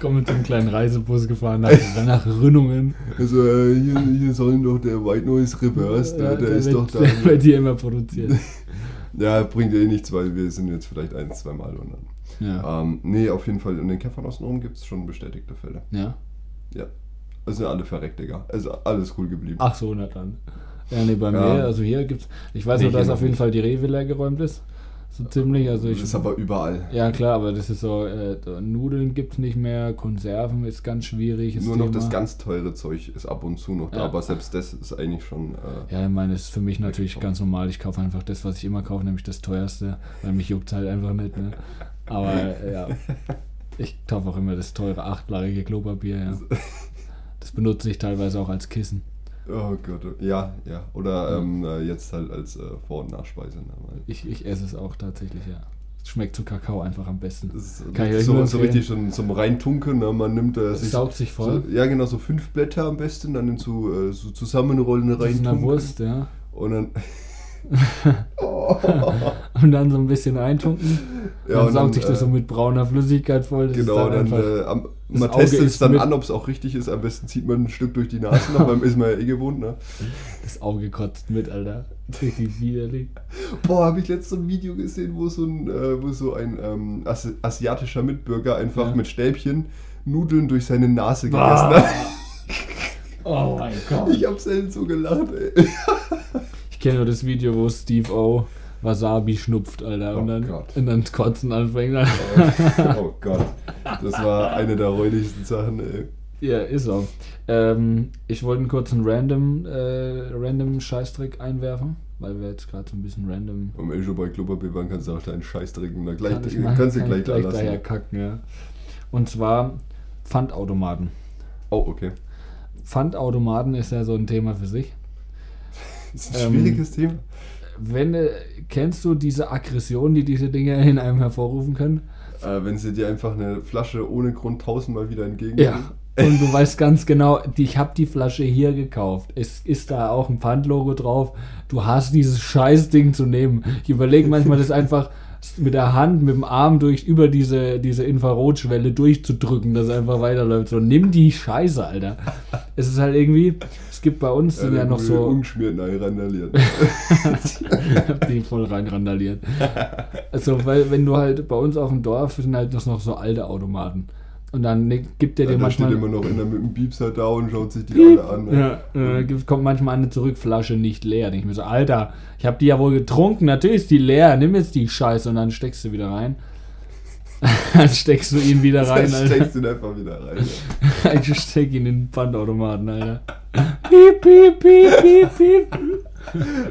Kommen mit so einem kleinen Reisebus gefahren nach, nach Rünnungen. Also, äh, hier, hier sollen doch der White Noise Reverse, der, der, ist wird, doch da. der bei dir immer produziert. Ja, bringt eh nichts, weil wir sind jetzt vielleicht ein, zwei Mal und dann. Ja. Ähm, nee, auf jeden Fall in den Kämpfern außenrum gibt es schon bestätigte Fälle. ja. Ja. Also sind alle verreckt, Digga. Also alles cool geblieben. Ach so, na dann. Ja, nee, bei Ja. mir, also hier gibt's. Ich weiß Nee, nur, dass auf noch jeden nicht. Fall die Rewe leer geräumt ist. So ziemlich. Also ich. das ist aber überall. ja, klar, aber das ist so, äh, Nudeln gibt's nicht mehr, Konserven ist ganz schwierig. Nur noch Thema. das ganz teure Zeug ist ab und zu noch da, Ja. aber selbst das ist eigentlich schon. Äh, Ja, ich meine, das ist für mich natürlich ganz normal. Ich kaufe einfach das, was ich immer kaufe, nämlich das teuerste, weil mich juckt halt einfach nicht. Ne? Aber äh, ja, ich kaufe auch immer das teure achtlarige Klopapier. Ja. Das benutze ich teilweise auch als Kissen. Oh Gott, ja, ja. Oder ähm, äh, jetzt halt als äh, Vor- und Nachspeise. Ne? Ich, ich esse es auch tatsächlich, ja. Es schmeckt zu Kakao einfach am besten. das ist Kann ich so, so richtig schon zum Reintunken. Ne? Man nimmt äh, sich saugt sich voll. So, ja, genau, so fünf Blätter am besten, dann in so, äh, so zusammenrollen Das ist eine reintunken. Wurst, ja. Und dann. oh. Und dann so ein bisschen eintunken. Ja, dann und saugt dann, sich das äh, so mit brauner Flüssigkeit voll. Genau, dann, einfach- äh, am, man testet es dann mit- an, ob es auch richtig ist. Am besten zieht man ein Stück durch die Nase, noch, beim ist man ja eh gewohnt. Ne? das Auge kotzt mit, Alter. Richtig widerlich. Boah, habe ich letztens ein Video gesehen, wo so ein, äh, wo so ein ähm, Asi asiatischer Mitbürger einfach Ja. mit Stäbchen Nudeln durch seine Nase gegessen Ah. hat. Oh mein Gott. Ich hab selten so gelacht, ey. Ich kenne nur das Video, wo Steve O Wasabi schnupft, Alter. und, Oh dann, Gott. und dann kotzen anfängt. Alter. Oh Gott. Das war eine der räudigsten Sachen, ey. ja, ist so. Ähm, ich wollte einen kurzen random, äh, random Scheißtrick einwerfen, weil wir jetzt gerade so ein bisschen random. Wir eh schon bei Klopapier waren, kannst du auch deinen Scheiß trinken. Na, gleich, Kann ich kannst du kann gleich ich da lassen. daher kacken, ja. Und zwar Pfandautomaten. Oh, okay. Pfandautomaten ist ja so ein Thema für sich. Das ist ein Ähm, schwieriges Thema. Wenn, äh, kennst du diese Aggression, die diese Dinge in einem hervorrufen können? Äh, wenn sie dir einfach eine Flasche ohne Grund tausendmal wieder entgegen. Ja. Und du weißt ganz genau, ich habe die Flasche hier gekauft. Es ist da auch ein Pfandlogo drauf. Du hast dieses Scheißding zu nehmen. Ich überlege manchmal, das einfach mit der Hand, mit dem Arm durch über diese, diese Infrarotschwelle durchzudrücken, dass er einfach weiterläuft. So, nimm die Scheiße, Alter. Es ist halt irgendwie, es gibt bei uns sind ja, noch so. Ungeschmiert randaliert. hab die voll rein randaliert. Also, weil, wenn du halt bei uns auf dem Dorf sind halt das noch so alte Automaten. Und dann ne- gibt der Ja, dir manchmal. steht immer noch einer mit dem Piepser da und schaut sich die Piep. alle an. Ne? Ja, kommt manchmal eine Zurückflasche nicht leer. Denk ich mir so, Alter, ich habe die ja wohl getrunken, natürlich ist die leer, nimm jetzt die Scheiße und dann steckst du wieder rein. dann steckst du ihn wieder rein, Dann Alter. steckst du ihn einfach wieder rein. Ja. Ich steck ihn in den Pfandautomaten, Alter. Piep, piep, piep, piep, piep.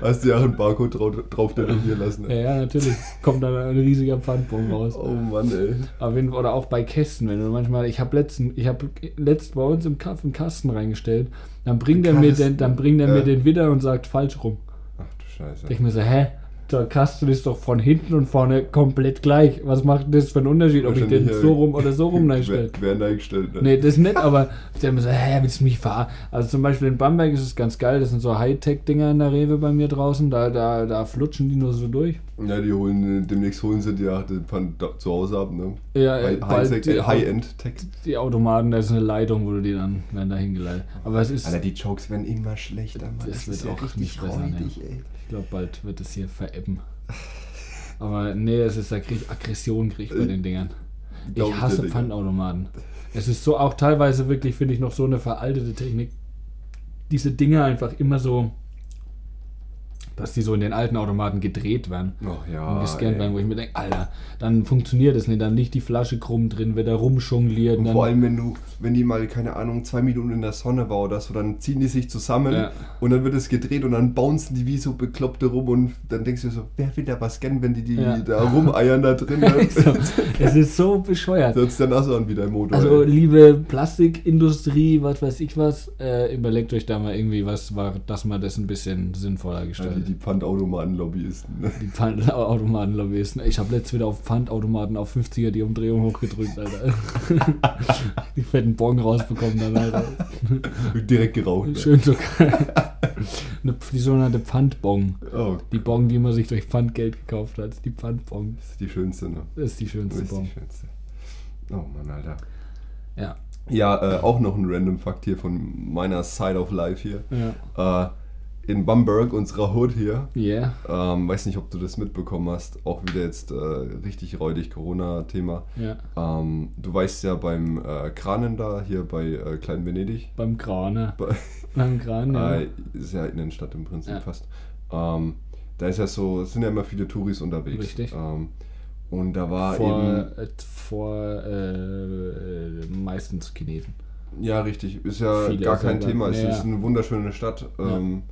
Hast du ja auch einen Barcode drauf, drauf tätowieren lassen. Ja, Ne? ja, natürlich. Kommt dann ein riesiger Pfandbon raus. Oh Mann, ey. Auf jeden Fall, oder auch bei Kästen, wenn du manchmal, ich habe letzten, ich habe letzt bei uns im Kaff einen Kasten reingestellt, dann bringt er mir den, dann bringt er Ja. mir den wieder und sagt falsch rum. Ach du Scheiße. Ich mir so, hä? Der Kasten ist doch von hinten und vorne komplett gleich. Was macht das für einen Unterschied, ob ich den so ja, rum oder so rum reinstelle? Wer, wer eingestellt, ne? Nee, das nicht, aber der mir so, hä, willst du mich verarschen? Also zum Beispiel in Bamberg ist es ganz geil, das sind so Hightech-Dinger in der Rewe bei mir draußen, da, da, da flutschen die nur so durch. Ja, die holen, demnächst holen sie Pfand da- zu Hause ab, ne? Ja, die, High-End-Tech. die Automaten, da ist eine Leitung, wo du die dann, werden da hingeleitet. Aber es ist, Alter, die Jokes werden immer schlechter, Mann. Das ist wird auch richtig nicht besser, räudig, ey. Ich glaube, bald wird es hier verebben. Aber nee, es ist, da krieg ich Aggression krieg ich bei den Dingern. Glaub Ich hasse. Pfandautomaten. Es ist so auch teilweise wirklich, finde ich, noch so eine veraltete Technik. Diese Dinger einfach immer so, dass die so in den alten Automaten gedreht werden Ach ja. und gescannt ey. werden, wo ich mir denke, Alter, dann funktioniert das nicht, dann liegt die Flasche krumm drin, wird da rumjongliert. Und dann, vor allem, wenn du, wenn die mal, keine Ahnung, zwei Minuten in der Sonne war oder so, dann ziehen die sich zusammen Ja. und dann wird es gedreht und dann bouncen die wie so Bekloppte rum und dann denkst du so, wer will da was scannen, wenn die, die Ja. da rumeiern da drin. So, es ist so bescheuert. Sich dann auch so an wie dein Motor. Also, ey. liebe Plastikindustrie, was weiß ich was, äh, überlegt euch da mal irgendwie was, war, dass man das ein bisschen sinnvoller gestaltet. Die Pfandautomaten-Lobbyisten. Ne? Die Pfandautomaten-Lobbyisten. Ich habe letztes wieder auf Pfandautomaten auf 50er die Umdrehung hochgedrückt, Alter. die fetten Bon rausbekommen dann, Alter. Direkt geraucht. Ne? Schön so. Eine- die sogenannte Pfandbong. Oh, Die Bon, die man sich durch Pfandgeld gekauft hat. Die Pfandbong. das ist die schönste, ne? Das ist die Das schönste ist Bon. die schönste. Oh Mann, Alter. Ja. Ja, äh, auch noch ein random Fakt hier von meiner Side of Life hier. Ja. Äh, in Bamberg, unserer Hood hier, Yeah. ähm, weiß nicht, ob du das mitbekommen hast, auch wieder jetzt äh, richtig räudig Corona-Thema. Ja. Ähm, du weißt ja beim äh, Kranen da, hier bei äh, Klein Venedig, Beim Krane. bei, Beim Krane, ja. äh, ist ja Innenstadt im Prinzip Ja. fast. Ähm, da ist ja so, es sind ja immer viele Touris unterwegs. Richtig. Ähm, und da war vor, eben. äh, vor äh, meistens Chinesen. Ja, richtig. Ist ja Viele gar kein. Thema. Es Ja, ist ja. eine wunderschöne Stadt. Ähm,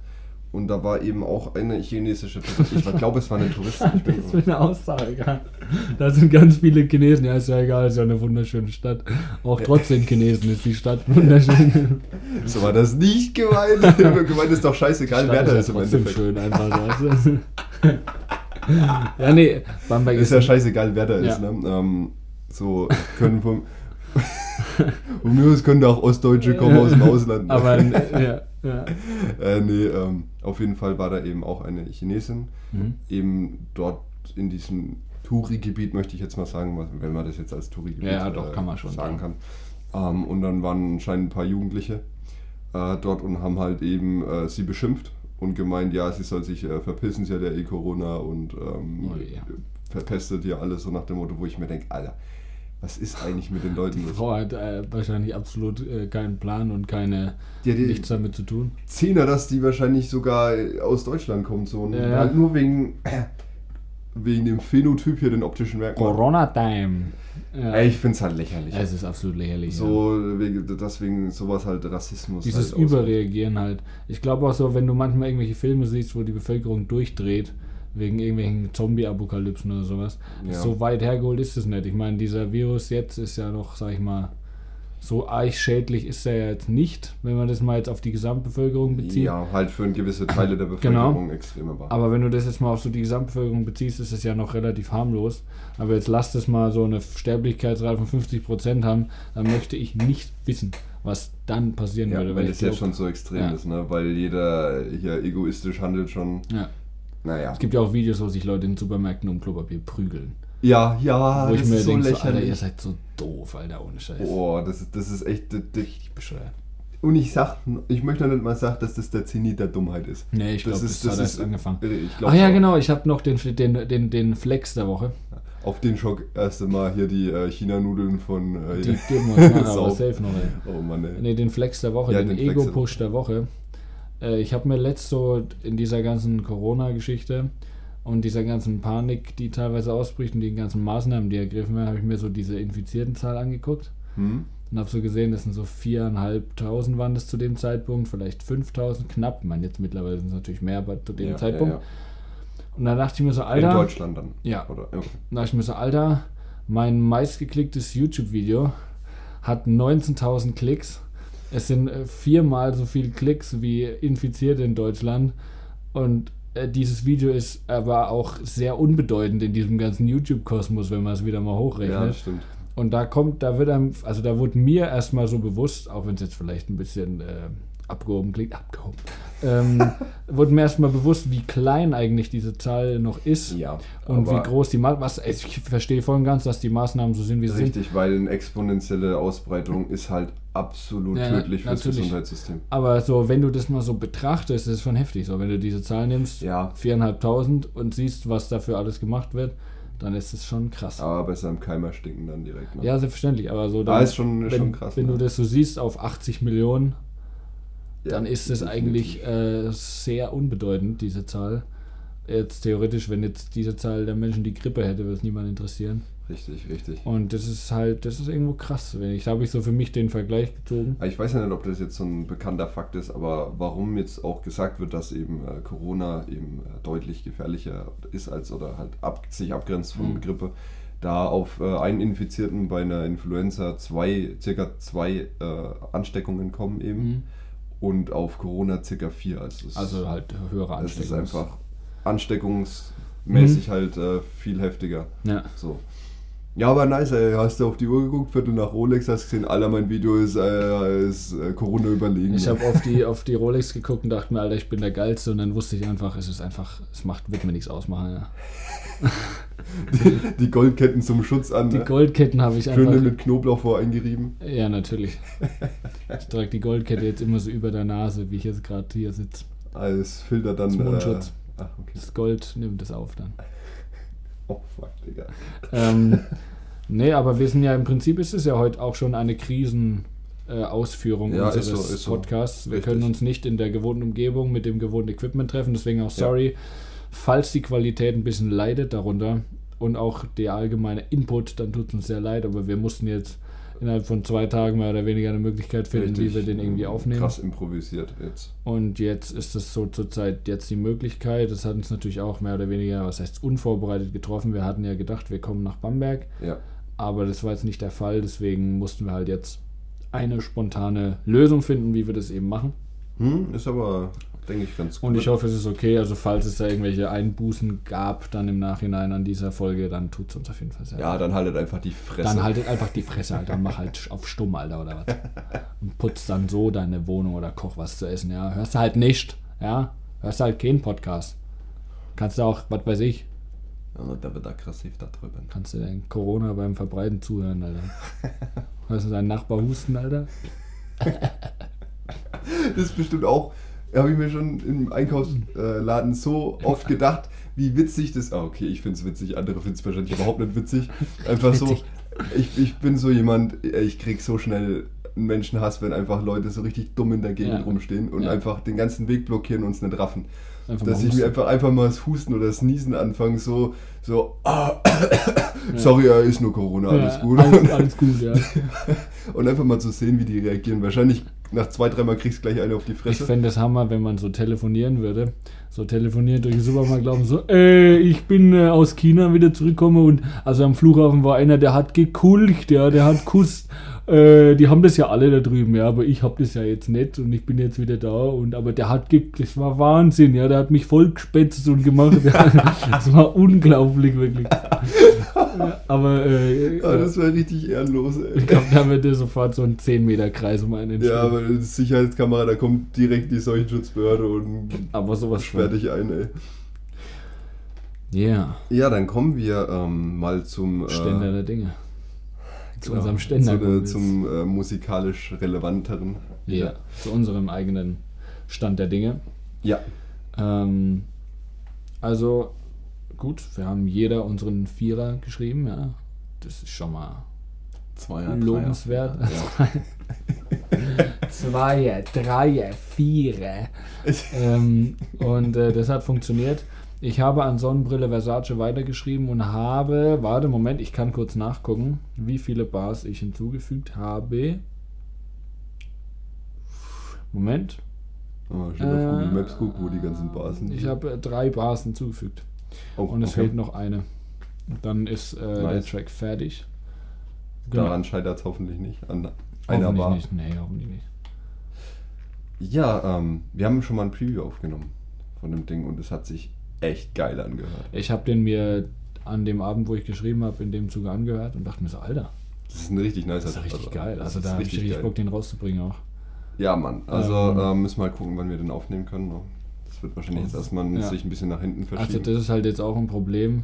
und da war eben auch eine chinesische Touristin. Ich glaube, es war eine Touristin. Ich bin, Das ist eine Aussage. ja. Da sind ganz viele Chinesen. Ja, ist ja egal, ist ja eine wunderschöne Stadt. Auch trotzdem Chinesen ist die Stadt wunderschön. so war das nicht gemeint. gemeint ist doch scheißegal, wer Stadt da ist ist ja im trotzdem Endeffekt. schön einfach. Weißt du? ja, nee, Bamberg Ist ja scheißegal, wer da Ja. ist. Ne? Ähm, so können vom. Von mir können da auch Ostdeutsche kommen aus dem Ausland. ne? Aber ja, ja. äh, nee, ähm, auf jeden Fall war da eben auch eine Chinesin. Mhm. Eben dort in diesem Touri-Gebiet, möchte ich jetzt mal sagen, wenn man das jetzt als Touri-Gebiet Ja, doch, kann man schon sagen sagen. kann. Ähm, und dann waren anscheinend ein paar Jugendliche äh, dort und haben halt eben äh, sie beschimpft und gemeint, ja, sie soll sich äh, verpissen, sie hat ja eh Corona und ähm, Oh je. verpestet hier alles so nach dem Motto, wo ich mir denke, Alter, was ist eigentlich mit den Leuten Die los? Frau hat äh, wahrscheinlich absolut äh, keinen Plan und keine Die, die nichts damit zu tun. Zehner, dass die wahrscheinlich sogar aus Deutschland kommt, so. Und Ja, ja. halt nur wegen, wegen dem Phänotyp hier, den optischen Merkmal. Corona-Time. Ja. Ey, ich find's halt lächerlich. Es ist absolut lächerlich. so, wegen, deswegen sowas halt Rassismus. Dieses halt. Überreagieren halt. Ich glaube auch so, wenn du manchmal irgendwelche Filme siehst, wo die Bevölkerung durchdreht, wegen irgendwelchen Zombie-Apokalypsen oder sowas, Ja. so weit hergeholt ist es nicht. Ich meine, dieser Virus jetzt ist ja noch, sag ich mal, so arg schädlich ist er ja jetzt nicht, wenn man das mal jetzt auf die Gesamtbevölkerung bezieht. Ja, halt für gewisse Teile der Genau. Bevölkerung extrem aber. Aber wenn du das jetzt mal auf so die Gesamtbevölkerung beziehst, ist es ja noch relativ harmlos. Aber jetzt lass das mal so eine Sterblichkeitsrate von 50% haben, dann möchte ich nicht wissen, was dann passieren ja, würde. weil es jetzt schon so extrem Ja. ist, ne? Weil jeder hier egoistisch handelt schon. Ja. Naja. Es gibt ja auch Videos, wo sich Leute in Supermärkten um Klopapier prügeln. Ja, ja, wo ich das mir ist so denke, so, Alter, lächerlich. ihr seid so doof, Alter, ohne Scheiß. Boah, das, ist- das ist echt. Das, das, Richtig bescheuert. und ich sag, ich möchte nicht mal sagen, dass das der Zenit der Dummheit ist. Nee, ich glaube, das, ist- hat das erst ist- angefangen. Ich glaub Ach ja, genau, ich habe noch den, den, den, den Flex der Woche. Auf den Schock erst einmal hier die äh, China-Nudeln von. Äh, Die geben wir uns mal, aber safe noch, ey. Oh Mann, ey. Nee, den Flex der Woche, Ja, den, den Ego-Push der Woche. Äh, ich habe mir letzt so in dieser ganzen Corona-Geschichte und dieser ganzen Panik, die teilweise ausbricht und die ganzen Maßnahmen, die ergriffen werden, habe ich mir so diese Infiziertenzahl angeguckt Hm? und habe so gesehen, das sind so 4.500 waren das zu dem Zeitpunkt, vielleicht 5.000 knapp. Ich meine, jetzt mittlerweile sind es natürlich mehr, aber zu dem Ja, Zeitpunkt. ja, Und da dachte ich mir so, ja. Alter, In Deutschland dann. Ja. Oder, okay. da dachte ich mir so, Alter, mein meistgeklicktes YouTube-Video hat 19.000 Klicks. Es sind äh, viermal so viele Klicks wie Infizierte in Deutschland. Und äh, dieses Video ist aber auch sehr unbedeutend in diesem ganzen YouTube-Kosmos, wenn man es wieder mal Ja, hochrechnet. das stimmt. Und da kommt, da wird einem, also da wurde mir erstmal so bewusst, auch wenn es jetzt vielleicht ein bisschen äh, abgehoben klingt, abgehoben, ähm, wurde mir erstmal bewusst, wie klein eigentlich diese Zahl noch ist. Ja. Und wie groß die Maßnahmen, ich verstehe voll und ganz, dass die Maßnahmen so sind, wie sie sind. Richtig, weil eine exponentielle Ausbreitung ist halt absolut Ja, tödlich fürs natürlich. Gesundheitssystem. Aber so, wenn du das mal so betrachtest, ist es schon heftig. So, wenn du diese Zahl nimmst, Ja. 4.500 und siehst, was dafür alles gemacht wird, dann ist es schon krass. Aber besser im Keim erstinken dann direkt. Ne? Ja, selbstverständlich. Aber so, Ah, ist schon- wenn, schon krass, Wenn ne? du das so siehst auf 80 Millionen, Ja, dann ist es eigentlich äh, sehr unbedeutend, diese Zahl. Jetzt theoretisch, wenn jetzt diese Zahl der Menschen die Grippe hätte, würde es niemand interessieren. Richtig, richtig. Und das ist halt, das ist irgendwo krass. Wenn ich, habe ich so für mich den Vergleich gezogen. Ich weiß ja nicht, ob das jetzt so ein bekannter Fakt ist, aber warum jetzt auch gesagt wird, dass eben äh, Corona eben äh, deutlich gefährlicher ist als oder halt ab, sich abgrenzt von Mhm. Grippe, da auf äh, einen Infizierten bei einer Influenza zwei, circa zwei äh, Ansteckungen kommen eben Mhm. und auf Corona circa vier. Also, Also halt höhere es Ansteckung. ist einfach ansteckungsmäßig halt äh, viel heftiger. Ja. So. Ja, aber nice, ey. Hast du auf die Uhr geguckt, Viertel nach Rolex, hast gesehen, Alter, mein Video ist, äh, ist äh, Corona überlegen. Ich habe auf die, auf die Rolex geguckt und dachte mir, Alter, ich bin der Geilste. Und dann wusste ich einfach, es ist einfach, es macht, wird mir nichts ausmachen. Ja. die, die Goldketten zum Schutz an. Die ne? Goldketten habe ich Schön einfach. mit Knoblauch voreingerieben. Ja, natürlich. Ich trage die Goldkette jetzt immer so über der Nase, wie ich jetzt gerade hier sitze. Als Filter dann. Als Mundschutz. Äh, ach, okay. Das Gold nimmt es auf dann. Oh, fuck, Digga. ähm, nee, aber wir sind ja im Prinzip ist es ja heute auch schon eine Krisenausführung äh, Ausführung Ja, ist unseres so, ist so. Podcasts. Wir Richtig. können uns nicht in der gewohnten Umgebung mit dem gewohnten Equipment treffen, deswegen auch sorry, falls die Qualität ein bisschen leidet darunter und auch der allgemeine Input, dann tut es uns sehr leid, aber wir mussten jetzt innerhalb von zwei Tagen mehr oder weniger eine Möglichkeit finden, wie wir den irgendwie ähm, aufnehmen. Krass improvisiert jetzt. Und jetzt ist es so zurzeit jetzt die Möglichkeit. Das hat uns natürlich auch mehr oder weniger, was heißt unvorbereitet getroffen. Wir hatten ja gedacht, wir kommen nach Bamberg, Ja. aber das war jetzt nicht der Fall. Deswegen mussten wir halt jetzt eine spontane Lösung finden, wie wir das eben machen. Hm, ist aber, denke ich, ganz gut. Und ich hoffe, es ist okay. Also falls es da irgendwelche Einbußen gab, dann im Nachhinein an dieser Folge, dann tut es uns auf jeden Fall sehr. Ja, dann haltet einfach die Fresse. Dann haltet einfach die Fresse, Alter. Mach halt auf stumm, Alter, oder was. Und putz dann so deine Wohnung oder koch was zu essen, ja. Hörst du halt nicht, ja. Hörst du halt keinen Podcast. Kannst du auch, was weiß ich, Ja, der wird aggressiv da drüben. kannst du den Corona beim Verbreiten zuhören, Alter. Hörst du deinen Nachbar husten, Alter? Das ist bestimmt auch, habe ich mir schon im Einkaufsladen so oft gedacht, wie witzig das. Ah, okay, ich finde es witzig, andere finden es wahrscheinlich überhaupt nicht witzig. Einfach so, Witzig. ich, ich bin so jemand, ich krieg so schnell einen Menschenhass, wenn einfach Leute so richtig dumm in der Gegend Ja. rumstehen und Ja. einfach den ganzen Weg blockieren und uns nicht raffen. Einfach Dass ich mir einfach, einfach mal das Husten oder das Niesen anfange, so, so, ah, sorry, ja, ist nur Corona, alles Ja, gut. Alles, alles gut, ja. Und einfach mal zu sehen, wie die reagieren. Wahrscheinlich nach zwei, dreimal kriegst du gleich eine auf die Ich Fresse. fände es Hammer, wenn man so telefonieren würde. So telefonieren durch den Supermarkt glauben so, äh, ich bin äh, aus China wieder zurückgekommen und also am Flughafen war einer, der hat gekulcht, ja, der hat kusst. Äh, die haben das ja alle da drüben, ja, aber ich habe das ja jetzt nicht und ich bin jetzt wieder da und aber der hat das war Wahnsinn, ja, der hat mich voll gespetzt und gemacht. das war unglaublich wirklich. Ja, aber äh, Ja, das wäre richtig ehrenlos, ey. ich glaube, da wird dir sofort so ein 10 Meter Kreis um einen Ja, entstehen. aber die Sicherheitskamera, da kommt direkt die Seuchenschutzbehörde und aber sowas sperrt dich ein, ey. Ja. Ja, dann kommen wir ähm, mal zum. Ständer der Dinge. Zu genau, unserem Ständer. zu, zum äh, musikalisch relevanteren. ja, zu unserem eigenen Stand der Dinge. Ja. Ähm, also, gut, wir haben jeder unseren Vierer geschrieben, ja. Das ist schon mal Zweier, lobenswert. Dreier, Zweier, Dreier, Vierer. ähm, und äh, das hat funktioniert. Ich habe an Sonnenbrille Versace weitergeschrieben und habe, warte, Moment, ich kann kurz nachgucken, wie viele Bars ich hinzugefügt habe. Moment. Oh, ich habe auf Äh, Google Maps guckt, wo die ganzen Bars sind. Ich habe äh, drei Bars hinzugefügt. Oh, Und es okay. fehlt noch eine. Dann ist äh, der Nice. Track fertig. Daran scheitert es hoffentlich nicht. An einer Bar. nicht. Nee, hoffentlich nicht. Ja, ähm, wir haben schon mal ein Preview aufgenommen von dem Ding und es hat sich echt geil angehört. Ich habe den mir an dem Abend, wo ich geschrieben habe, in dem Zuge angehört und dachte mir so, Alter, Das ist ein richtig nicer das ist richtig geil. das Also da habe ich richtig geil. Bock, den rauszubringen auch. Ja, Mann. Also Ähm, ähm, müssen wir mal gucken, wann wir den aufnehmen können. Das wird wahrscheinlich jetzt erstmal Ja. sich ein bisschen nach hinten Also verschieben. das ist halt jetzt auch ein Problem,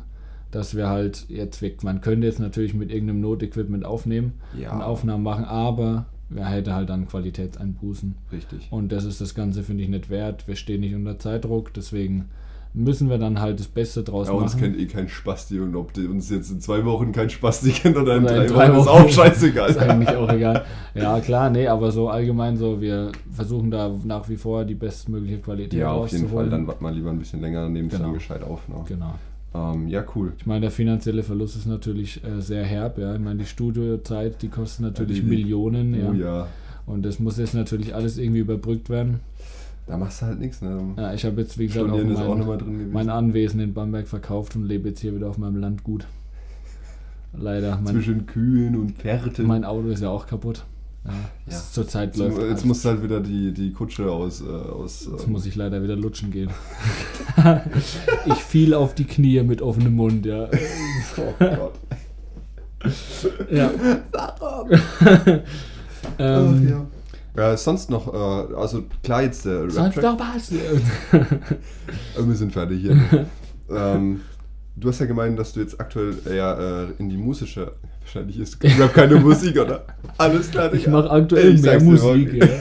dass wir halt jetzt, wir- man könnte jetzt natürlich mit irgendeinem Notequipment aufnehmen Ja. und Aufnahmen machen, aber wer hätte halt dann Qualitätseinbußen. Richtig. Und das ist das Ganze, finde ich, nicht wert. Wir stehen nicht unter Zeitdruck, deswegen müssen wir dann halt das Beste draus Ja, uns machen. kennt eh kein Spasti und ob die uns jetzt in zwei Wochen kein Spasti kennt oder in, Oder drei, in drei Wochen, ist auch scheißegal. Ist eigentlich auch egal. Ja, klar, nee, aber so allgemein so, wir versuchen da nach wie vor die bestmögliche Qualität ja, auf jeden Fall. Dann wart mal lieber ein bisschen länger, nehmen es Genau. dann gescheit auf. Ne? Genau. Ähm, ja, cool. Ich meine, der finanzielle Verlust ist natürlich äh, sehr herb, ja. Ich meine, die Studiozeit, die kostet natürlich die- die- Millionen, ja. Oh ja. Und das muss jetzt natürlich alles irgendwie überbrückt werden. Da machst du halt nichts. Ne? Ja, ich habe jetzt, wie gesagt, auch Studieren ist auch mein, mein Anwesen in Bamberg verkauft und lebe jetzt hier wieder auf meinem Landgut. Leider. Mein, Zwischen Kühen und Pferden. mein Auto ist ja auch kapput. Ja, Ja. Zurzeit jetzt, läuft jetzt alles. musst du halt wieder die, die Kutsche aus. Äh, aus Jetzt ähm, muss ich leider wieder lutschen gehen. ich fiel auf die Knie mit offenem Mund, ja. oh Gott. ja. Ach, ähm, ja. Ja, sonst noch, äh, also klar jetzt der Sonst Rap-Track. noch was? Äh, Wir sind fertig hier. ähm, du hast ja gemeint, dass du jetzt aktuell eher äh, in die musische. Wahrscheinlich ist Rap keine Musik, oder? Alles klar, Ich mache aktuell Ich mehr Musik. Ja.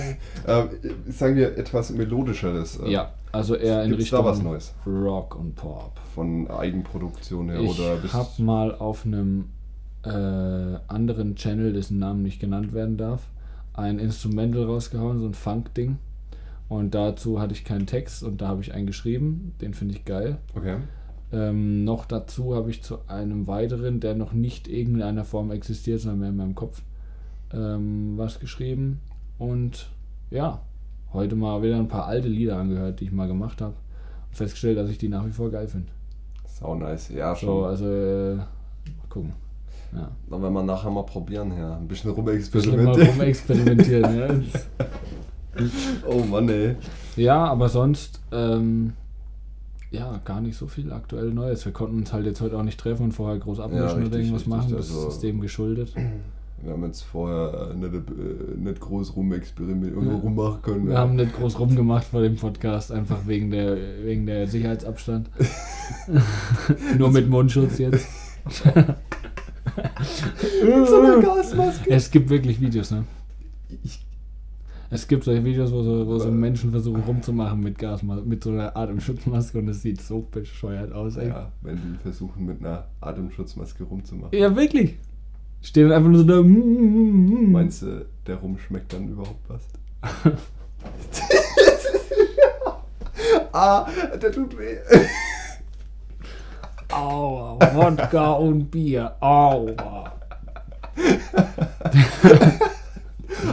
Ähm, sagen wir etwas melodischeres. äh, ja, also eher in Richtung da was Neues? Rock und Pop. Von Eigenproduktion her Ich oder bist habe mal auf einem äh, anderen Channel, dessen Namen nicht genannt werden darf, ein Instrumental rausgehauen, so ein Funk-Ding. Und dazu hatte ich keinen Text und da habe ich einen geschrieben. Den finde ich geil. Okay. Ähm, noch dazu habe ich zu einem weiteren, der noch nicht irgendeiner Form existiert, sondern mehr in meinem Kopf, ähm, was geschrieben. Und ja, heute mal wieder ein paar alte Lieder angehört, die ich mal gemacht habe. Und festgestellt, dass ich die nach wie vor geil finde. Sau nice. Ja, schon. So, also, äh, mal gucken. Ja. Dann werden wir nachher mal probieren, ja. Ein bisschen Bisschen mal rumexperimentieren. rumexperimentieren. ja. oh Mann, ey. ja, aber sonst, ähm, ja, gar nicht so viel aktuell Neues. Wir konnten uns halt jetzt heute auch nicht treffen und vorher groß abmischen oder richtig, irgendwas machen. Das also- ist dem geschuldet. Wir haben jetzt vorher äh, nicht, äh, nicht groß rumexperimentiert Ja. rummachen können. Wir haben nicht groß rumgemacht vor dem Podcast, einfach wegen der, wegen der Sicherheitsabstand. Nur mit Mundschutz jetzt. So eine Gasmaske. Es gibt wirklich Videos, ne? Ich, Es gibt solche Videos, wo so, wo so Menschen versuchen rumzumachen mit Gasmaske, mit so einer Atemschutzmaske und es sieht so bescheuert aus, ey. ja, wenn die versuchen mit einer Atemschutzmaske rumzumachen. Ja, wirklich. Stehen dann einfach nur so da. mm, mm, mm. Meinst du, der Rum schmeckt dann überhaupt was? ah, der tut weh. Aua, Wodka und Bier. Aua.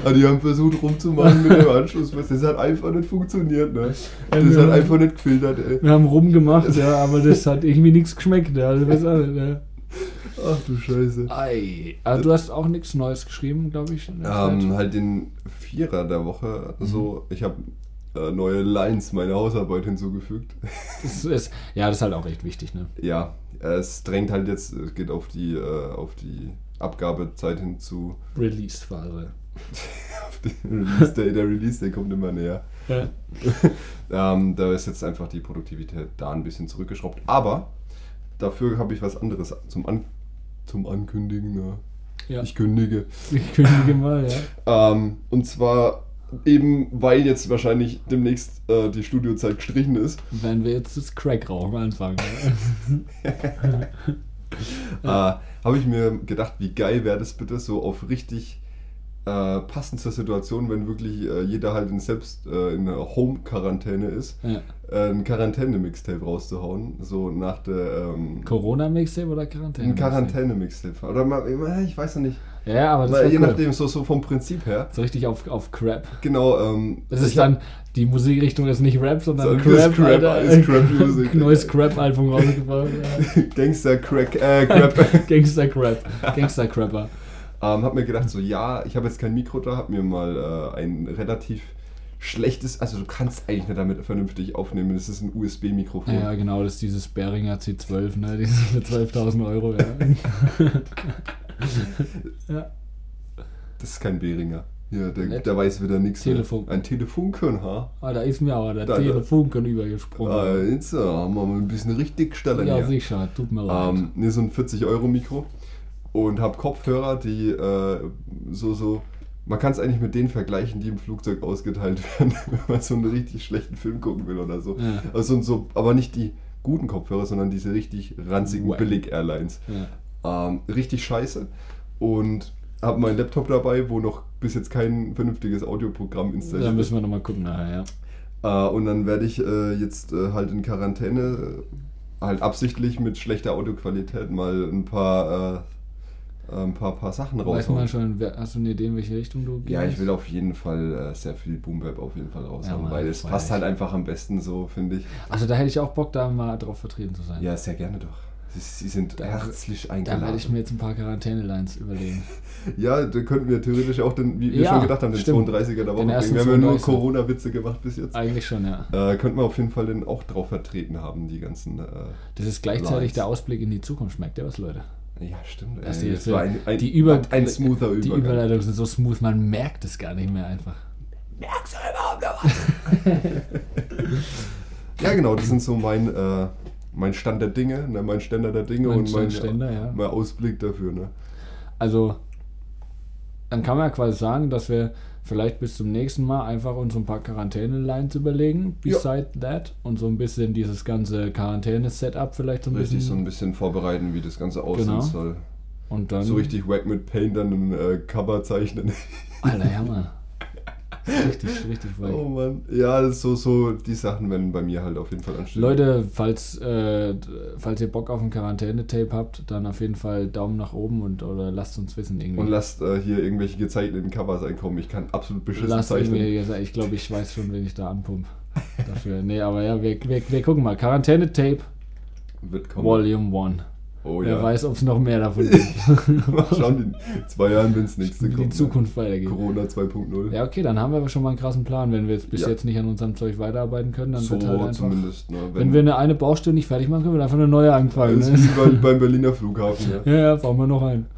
Ah, die haben versucht rumzumachen mit dem Anschlussmaske. Das hat einfach nicht funktioniert, ne? Das Ja, hat einfach nicht gefiltert, ey. Wir haben rumgemacht, ja, aber das hat irgendwie nichts geschmeckt. Ja, also, weiß auch nicht, ja. Ach du Scheiße. Ei. Aber du hast auch nichts Neues geschrieben, glaube ich. Ähm, halt den Vierer der Woche. Mhm. So, ich habe neue Lines meiner Hausarbeit hinzugefügt. Das ist, ja, das ist halt auch echt wichtig, ne? ja, es drängt halt jetzt, es geht auf die, äh, auf die Abgabezeit hinzu. Release-Phase. Release Day, der Release Day kommt immer näher. Ja. Ähm, da ist jetzt einfach die Produktivität da ein bisschen zurückgeschraubt. Aber dafür habe ich was anderes zum, An zum Ankündigen. Ne? Ja. Ich kündige. Ich kündige mal, ja. Ähm, und zwar eben, weil jetzt wahrscheinlich demnächst äh, die Studiozeit gestrichen ist, Wenn wir jetzt das Crack-Rauchen anfangen. äh, habe ich mir gedacht, wie geil wäre das bitte, so auf richtig äh, passend zur Situation, wenn wirklich äh, jeder halt in selbst äh, in einer Home-Quarantäne ist, ja. äh, ein Quarantäne-Mixtape rauszuhauen, so nach der ähm, Corona-Mixtape oder Quarantäne? ein Quarantäne-Mixtape. Oder mal, ich weiß noch nicht. Ja, aber das ist je cool. nachdem, so, so vom Prinzip her. So richtig auf, auf Crap. Genau, ähm, Das ist dann, die Musikrichtung ist nicht Rap, sondern So, Crap. ist Crap, Alter. ist Crap-Musik. Neues Crap-Album rausgebracht. Gangster Crack, äh, Crap. Gangster-Crap. Gangster-Crapper. ähm, hab mir gedacht, so ja, ich habe jetzt kein Mikro da, hab mir mal äh, ein relativ schlechtes, also du kannst eigentlich nicht damit vernünftig aufnehmen, das ist ein USB-Mikrofon. Ja, genau, das ist dieses Behringer C12, ne? Dieses für 12.000 Euro, ja. ja. Das ist kein Behringer. Ja, der, Nett. der weiß wieder nichts. Telefon. Ein Telefunken, ha? Ah, da ist mir aber der Da, da. Telefunken übergesprungen. Ah, jetzt äh, haben wir mal ein bisschen richtig gestellt. ja, hier. sicher, tut mir leid. Ähm, ne, so ein 40-Euro-Mikro und habe Kopfhörer, die äh, so, so, man kann es eigentlich mit denen vergleichen, die im Flugzeug ausgeteilt werden, wenn man so einen richtig schlechten Film gucken will oder so. Ja. Also so, aber nicht die guten Kopfhörer, sondern diese richtig ranzigen. Billig-Airlines. ja. Ähm, richtig scheiße und habe meinen Laptop dabei, wo noch bis jetzt kein vernünftiges Audioprogramm installiert Da ist. müssen wir nochmal gucken nachher, ja. Äh, und dann werde ich äh, jetzt äh, halt in Quarantäne, äh, halt absichtlich mit schlechter Audioqualität mal ein paar, äh, äh, ein paar, paar Sachen Weißt du mal raushauen. schon, hast du eine Idee, in welche Richtung du gehst? Ja, ich will auf jeden Fall äh, sehr viel Boombap auf jeden Fall raushauen, Mann, weil es passt halt einfach am besten so, finde ich. Also da hätte ich auch Bock, da mal drauf vertreten zu sein. Ja, sehr gerne doch. Sie, sind Da- herzlich Da werde eingeladen. ich mir jetzt ein paar Quarantäne-Lines überlegen. ja, da könnten wir theoretisch auch den, wie wir Ja, schon gedacht haben, den stimmt. 32er der Woche bringen. Wir haben ja nur 32er. Corona-Witze gemacht bis jetzt. Eigentlich schon, ja. Äh, könnten wir auf jeden Fall den auch drauf vertreten haben, die ganzen. Äh, Das ist gleichzeitig Lines. der Ausblick in die Zukunft. Merkt ihr was, Leute? Ja, stimmt. Das ey, das war ein, ein, die Über ein smoother Die Übergang. Überleitungen sind so smooth, man merkt es gar nicht mehr einfach. Merkst du überhaupt noch was? ja, genau, das sind so mein, äh, mein Stand der Dinge, ne, mein Ständer der Dinge Mein und mein, Ständer, ja. mein Ausblick dafür. Ne? Also, dann kann man ja quasi sagen, dass wir vielleicht bis zum nächsten Mal einfach uns ein paar Quarantäne-Lines überlegen, Ja. beside that, und so ein bisschen dieses ganze Quarantäne-Setup vielleicht so ein Richtig so bisschen. ein bisschen vorbereiten, wie das Ganze aussehen Genau. soll. und dann. So richtig wack mit Paint dann ein äh, Cover zeichnen. Alter, ja, Mann. Richtig, richtig weit. oh Mann. Ja, so, so die Sachen werden bei mir halt auf jeden Fall anstehen. Leute, falls, äh, falls ihr Bock auf ein Quarantäne-Tape habt, dann auf jeden Fall Daumen nach oben und oder lasst uns wissen irgendwie. Und lasst äh, hier irgendwelche gezeichneten Covers einkommen. Ich kann absolut beschissen Lasst zeichnen. ich glaube, ich weiß schon, wen ich da anpump. Dafür. Nee, aber ja, wir, wir, wir gucken mal. Quarantäne-Tape, Wird kommen. Volume 1. Oh Wer ja. weiß, ob es noch mehr davon gibt. Mal schauen, in zwei Jahren, wenn es nächste kommt. die Zukunft weitergeht. Ne? Corona 2.0. Ja, okay, dann haben wir aber schon mal einen krassen Plan. Wenn wir jetzt bis Ja. jetzt nicht an unserem Zeug weiterarbeiten können, dann so wird halt einfach. zumindest. Ne? Wenn wir eine, eine Baustelle nicht fertig machen, können wir einfach eine neue anfangen. das ist Ne? wie beim, beim Berliner Flughafen. Ja. Ja, ja, bauen wir noch einen.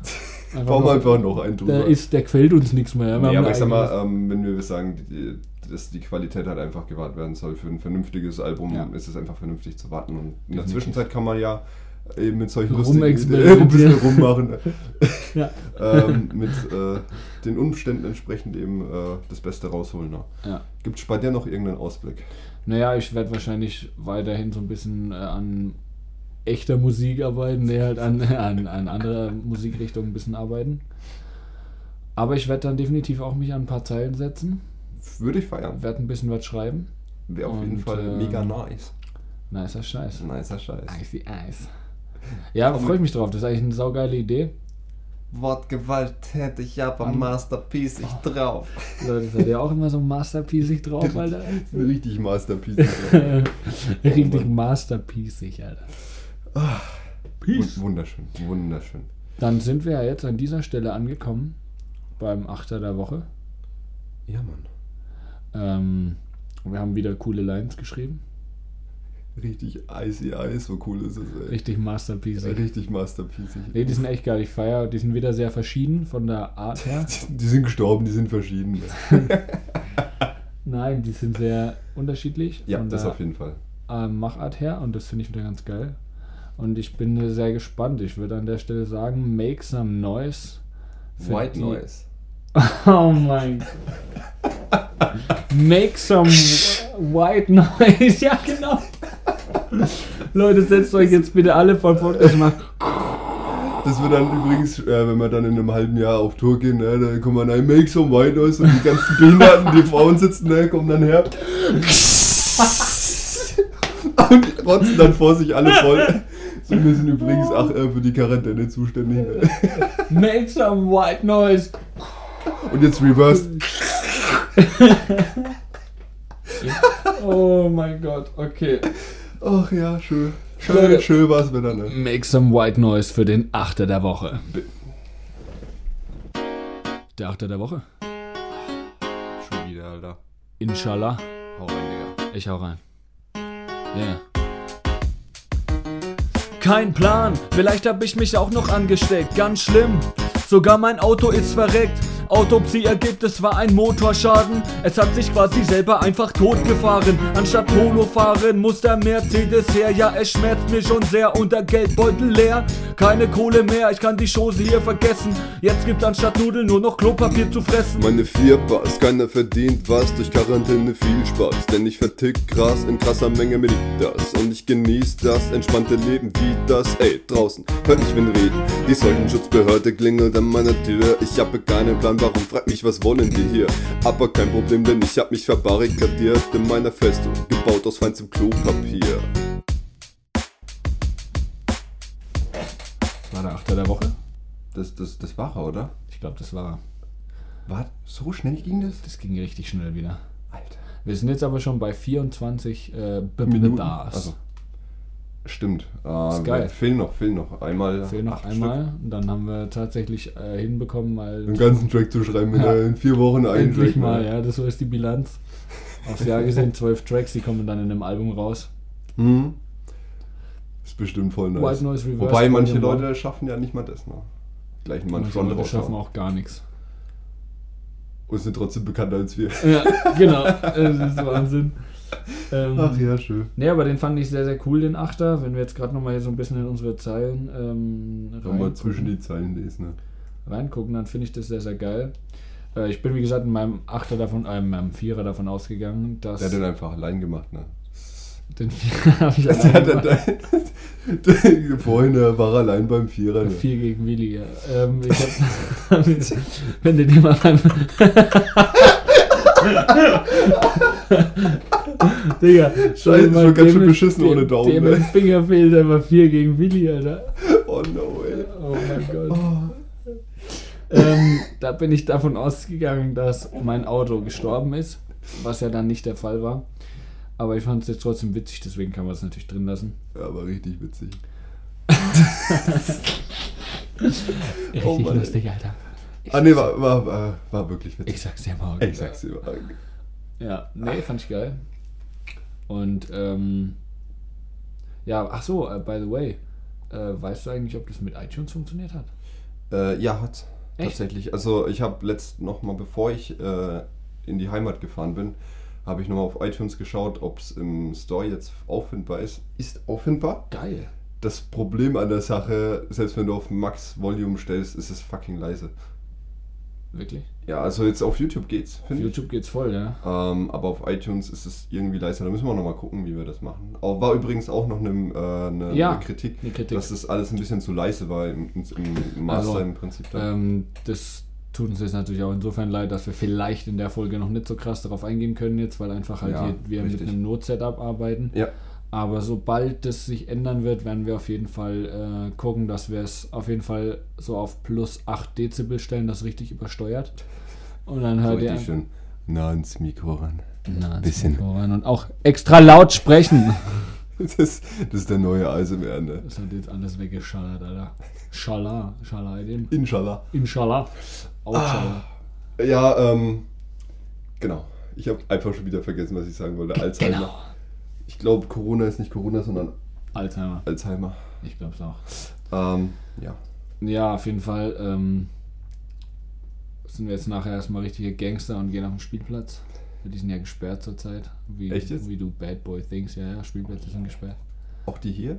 Einfach Bauen wir einfach noch einen drüber. Der, ist, der gefällt uns nichts mehr. Wir nee, aber ich sag mal, ähm, wenn wir sagen, die, dass die Qualität halt einfach gewahrt werden soll für ein vernünftiges Album, Ja. ist es einfach vernünftig zu warten. Und in der Definitiv. Zwischenzeit kann man ja eben mit solchen Rumexperimentieren. ein bisschen rummachen. Ja. ähm, mit äh, den Umständen entsprechend eben äh, das Beste rausholen. Ne? Ja. Gibt es bei dir noch irgendeinen Ausblick? Naja, ich werde wahrscheinlich weiterhin so ein bisschen äh, an echter Musik arbeiten, nee, halt an, an, an anderer Musikrichtung ein bisschen arbeiten. Aber ich werde dann definitiv auch mich an ein paar Zeilen setzen, Würde ich feiern. werde ein bisschen was schreiben. Wäre auf jeden Und, Fall äh, mega nice. Nicer Scheiß. Nicer Scheiß. Icy Ice. Ja, freue ich mich drauf. Das ist eigentlich eine saugeile Idee. Wortgewalt hätte ich aber An- Masterpiece ich drauf. Leute, seid ihr auch immer so masterpiecig drauf, Alter? Richtig Masterpiece. Richtig masterpiecig, Alter. Wund- Wunderschön, wunderschön. Dann sind wir ja jetzt an dieser Stelle angekommen, beim Achter der Woche. Ja, Mann. Ähm, wir haben wieder coole Lines geschrieben. Richtig icy Eis, so cool ist es, ey. Richtig masterpiecig. Richtig Masterpiece. Nee, die sind echt geil. Ich feiere, die sind wieder sehr verschieden von der Art her. Die sind gestorben, die sind verschieden. Nein, die sind sehr unterschiedlich Ja, von das der auf jeden Fall. äh, Machart her und das finde ich wieder ganz geil. Und ich bin sehr gespannt. Ich würde an der Stelle sagen, make some noise. White die- Noise. Oh mein Gott. Make some white noise. Ja, genau. Leute, setzt euch jetzt bitte alle vor den Podcast und macht. Das wird dann übrigens, äh, wenn wir dann in einem halben Jahr auf Tour gehen, ne, da kommen wir rein, make some white noise und die ganzen Behinderten, die Frauen sitzen, ne, kommen dann her. und rotzen dann vor sich alle voll. So, wir sind übrigens ach, äh, für die Quarantäne zuständig. Ne? Make some white noise. Und jetzt reverse. Oh mein Gott, okay. Ach ja, schön. Leute. Schön, schön war's wieder, ne? Make some white noise für den Achter der Woche. Der Achter der Woche? Schon wieder, Alter. Inshallah. Hau rein, Digga. Ich hau rein. Yeah. Kein Plan, vielleicht hab ich mich auch noch angesteckt, ganz schlimm. Sogar mein Auto ist verreckt. Autopsie ergibt, es war ein Motorschaden. Es hat sich quasi selber einfach totgefahren. Anstatt Polo fahren, muss der Mercedes her. Ja, es schmerzt mir schon sehr und der Geldbeutel leer. Keine Kohle mehr, ich kann die Chose hier vergessen. Jetzt gibt anstatt Nudeln nur noch Klopapier zu fressen. Meine vier Bars, keiner verdient was, durch Quarantäne viel Spaß. Denn ich vertick Gras in krasser Menge, mir liegt das. Und ich genieß das entspannte Leben wie das. Ey, draußen, hört ich wen reden. Die Seuchenschutzbehörde klingelt an meiner Tür. Ich habe keinen Plan, warum, frag mich, was wollen die hier? Aber kein Problem, denn ich hab mich verbarrikadiert in meiner Festung, gebaut aus feinstem Klopapier. War der Achter der Woche? Das, das, das war er, oder? Ich glaube, das war. War so schnell ging das? Das ging richtig schnell wieder. Alter. Wir sind jetzt aber schon bei 24 äh, Minuten. Bars. Also, stimmt. Äh, Ist geil. Fehlen noch, fehlen noch. Einmal. Fehlen noch einmal. Und dann haben wir tatsächlich äh, hinbekommen, mal Stück. einen ganzen Track zu schreiben, Ja. in vier Wochen einen endlich Track. mal, ne? ja, das ist die Bilanz. Aufs Jahr gesehen zwölf Tracks, die kommen dann in einem Album raus. Hm. Ist bestimmt voll nice. White Noise Reverse. Wobei manche. Leute schaffen ja nicht mal das, ne? Gleich mal einen Manche Front Leute schaffen auch gar nichts. Und sind trotzdem bekannter als wir. Ja, genau. Das ist Wahnsinn. Ähm, ja, schön. Nee, aber den fand ich sehr, sehr cool, den Achter. Wenn wir jetzt gerade nochmal hier so ein bisschen in unsere Zeilen ähm, reingucken- zwischen die Zeilen lesen, ne? reingucken, dann finde ich das sehr, sehr geil. Äh, ich bin, wie gesagt, in meinem Achter davon, äh, in meinem Vierer davon ausgegangen, dass. Der hat den einfach allein gemacht, ne? den Vierer habe ich allein hat, gemacht. vorhin war er allein beim Vierer. Ne? Vier gegen Willi, ja. Ähm, hab, wenn du dir mal beim. Digga, Scheiße, ist schon ganz schön beschissen ohne Daumen, Dem ne? im Finger fehlt einfach vier gegen Willi, Alter. Oh no, ey. Oh mein Gott. Oh. ähm, da bin ich davon ausgegangen, dass mein Auto gestorben ist, was ja dann nicht der Fall war. Aber ich fand es jetzt trotzdem witzig, deswegen kann man es natürlich drin lassen. Ja, war richtig witzig. Richtig Oh Mann, ey. lustig, Alter. Ich Ah, ne, war, war, war, war wirklich witzig. Ich sag's dir morgen. Ich sag's dir. mal. Ja, nee, fand ich geil. Und, ähm, ja, ach so, äh, by the way, äh, weißt du eigentlich, ob das mit iTunes funktioniert hat? Äh, ja, hat Echt? tatsächlich. Also ich habe letzt noch mal, bevor ich äh, in die Heimat gefahren bin, habe ich nochmal auf iTunes geschaut, ob es im Store jetzt auffindbar ist. Ist auffindbar. Geil. Das Problem an der Sache, selbst wenn du auf Max Volume stellst, ist es fucking leise. Wirklich? Ja, also jetzt auf YouTube geht's, Auf ich. YouTube geht's voll, ja. Ähm, aber auf iTunes ist es irgendwie leiser. Da müssen wir nochmal gucken, wie wir das machen. War übrigens auch noch eine, äh, eine, Ja, eine Kritik, eine Kritik. dass das alles ein bisschen zu leise war im, im, im Master Also, im Prinzip. Ähm, das tut uns jetzt natürlich auch insofern leid, dass wir vielleicht in der Folge noch nicht so krass darauf eingehen können jetzt, weil einfach halt Ja, wir richtig. mit einem Not-Setup arbeiten. ja. Aber sobald das sich ändern wird, werden wir auf jeden Fall äh, gucken, dass wir es auf jeden Fall so auf plus 8 Dezibel stellen, das richtig übersteuert. Und dann So hört ihr richtig schön nah ans Mikro ran. Na, ins bisschen. Mikro ran und auch extra laut sprechen. Das ist, das ist der neue ASMR, ne? Das hat jetzt alles weggeschallert, Alter. Schallah, dem. Inshallah. Inshallah. Auch Ah. Ja, ähm, genau. Ich habe einfach schon wieder vergessen, was ich sagen wollte. Alzheimer. Genau. Ich glaube, Corona ist nicht Corona, sondern Alzheimer. Alzheimer. Ich glaub's auch. Ähm, ja. Ja, auf jeden Fall ähm, sind wir jetzt nachher erstmal richtige Gangster und gehen auf den Spielplatz. Die sind ja gesperrt zurzeit. Wie, Echt jetzt? Wie du Bad Boy Things. Ja, ja, Spielplätze sind gesperrt. Auch die hier?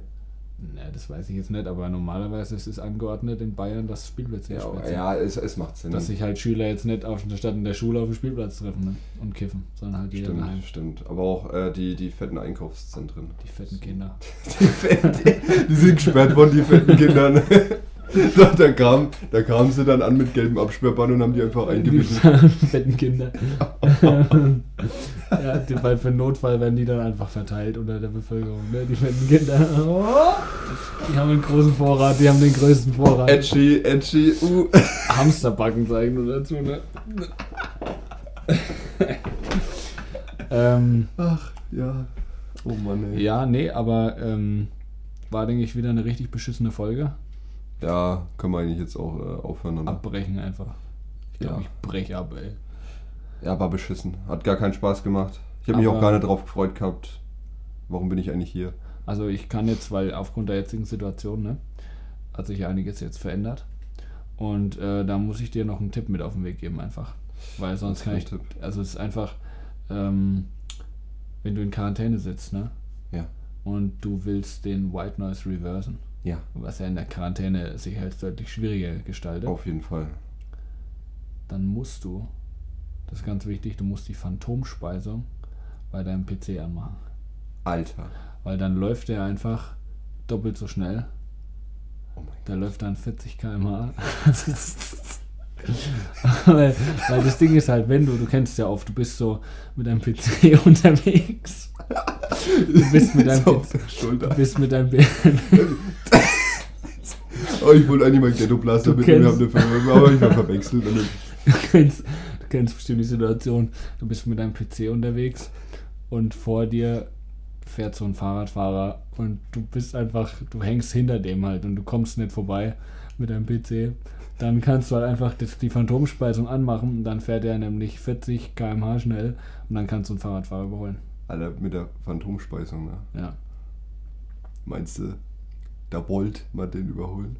Na, das weiß ich jetzt nicht, aber normalerweise ist es angeordnet in Bayern, dass Spielplätze Ja, gesperrt sind. ja es, es macht Sinn. Dass sich halt Schüler jetzt nicht auf, statt in der Schule auf dem Spielplatz treffen ne? und kiffen, sondern halt jeder daheim. Stimmt, stimmt. Aber auch äh, die, die fetten Einkaufszentren. Die fetten Kinder. Die, fetten, die sind gesperrt worden, die fetten Kinder. Da, da, kam, da kamen sie dann an mit gelben Absperrband und haben die einfach Die eingebissen. fetten Kinder. ja, die, weil für Notfall werden die dann einfach verteilt unter der Bevölkerung. Ne? Die fetten Kinder. Oh, die haben einen großen Vorrat, die haben den größten Vorrat. Edgy, edgy, uh. Hamsterbacken zeigen nur dazu, ne? ähm, Ach, ja. Oh Mann, ey. ja, nee, aber ähm, war, denke ich, wieder eine richtig beschissene Folge. Ja, können wir eigentlich jetzt auch äh, aufhören, oder? Abbrechen einfach. Ich glaube, Ja. ich brech ab, ey. Ja, war beschissen. Hat gar keinen Spaß gemacht. Ich habe mich auch gar nicht drauf gefreut gehabt. Warum bin ich eigentlich hier? Also ich kann jetzt, weil aufgrund der jetzigen Situation, ne, hat sich einiges jetzt verändert. Und äh, da muss ich dir noch einen Tipp mit auf den Weg geben einfach. Weil sonst kann ich, Tipp? also es ist einfach, ähm, wenn du in Quarantäne sitzt, ne? Ja. Und du willst den White Noise reversen, Ja, was ja in der Quarantäne sich halt deutlich schwieriger gestaltet, auf jeden Fall. dann musst du, das ist ganz wichtig, du musst die Phantomspeisung bei deinem PC anmachen. Alter. Weil dann läuft der einfach doppelt so schnell. Oh mein Der läuft dann 40 km/h. weil, weil das Ding ist halt, wenn du, du kennst ja oft, du bist so mit deinem PC unterwegs. Du bist mit deinem So der du Schulter. bist mit deinem. Oh, ich wollte eigentlich mal Ghetto Blaster Du mit wir haben Ver- aber ich war verwechselt. Du kennst, du kennst bestimmt die Situation, du bist mit deinem PC unterwegs und vor dir fährt so ein Fahrradfahrer und du bist einfach, du hängst hinter dem halt und du kommst nicht vorbei mit deinem PC. Dann kannst du halt einfach die Phantomspeisung anmachen und dann fährt er nämlich 40 km/h schnell und dann kannst du einen Fahrradfahrer überholen. Alter, mit der Phantomspeisung, ne? Ja. Meinst du, da wollt man den überholen?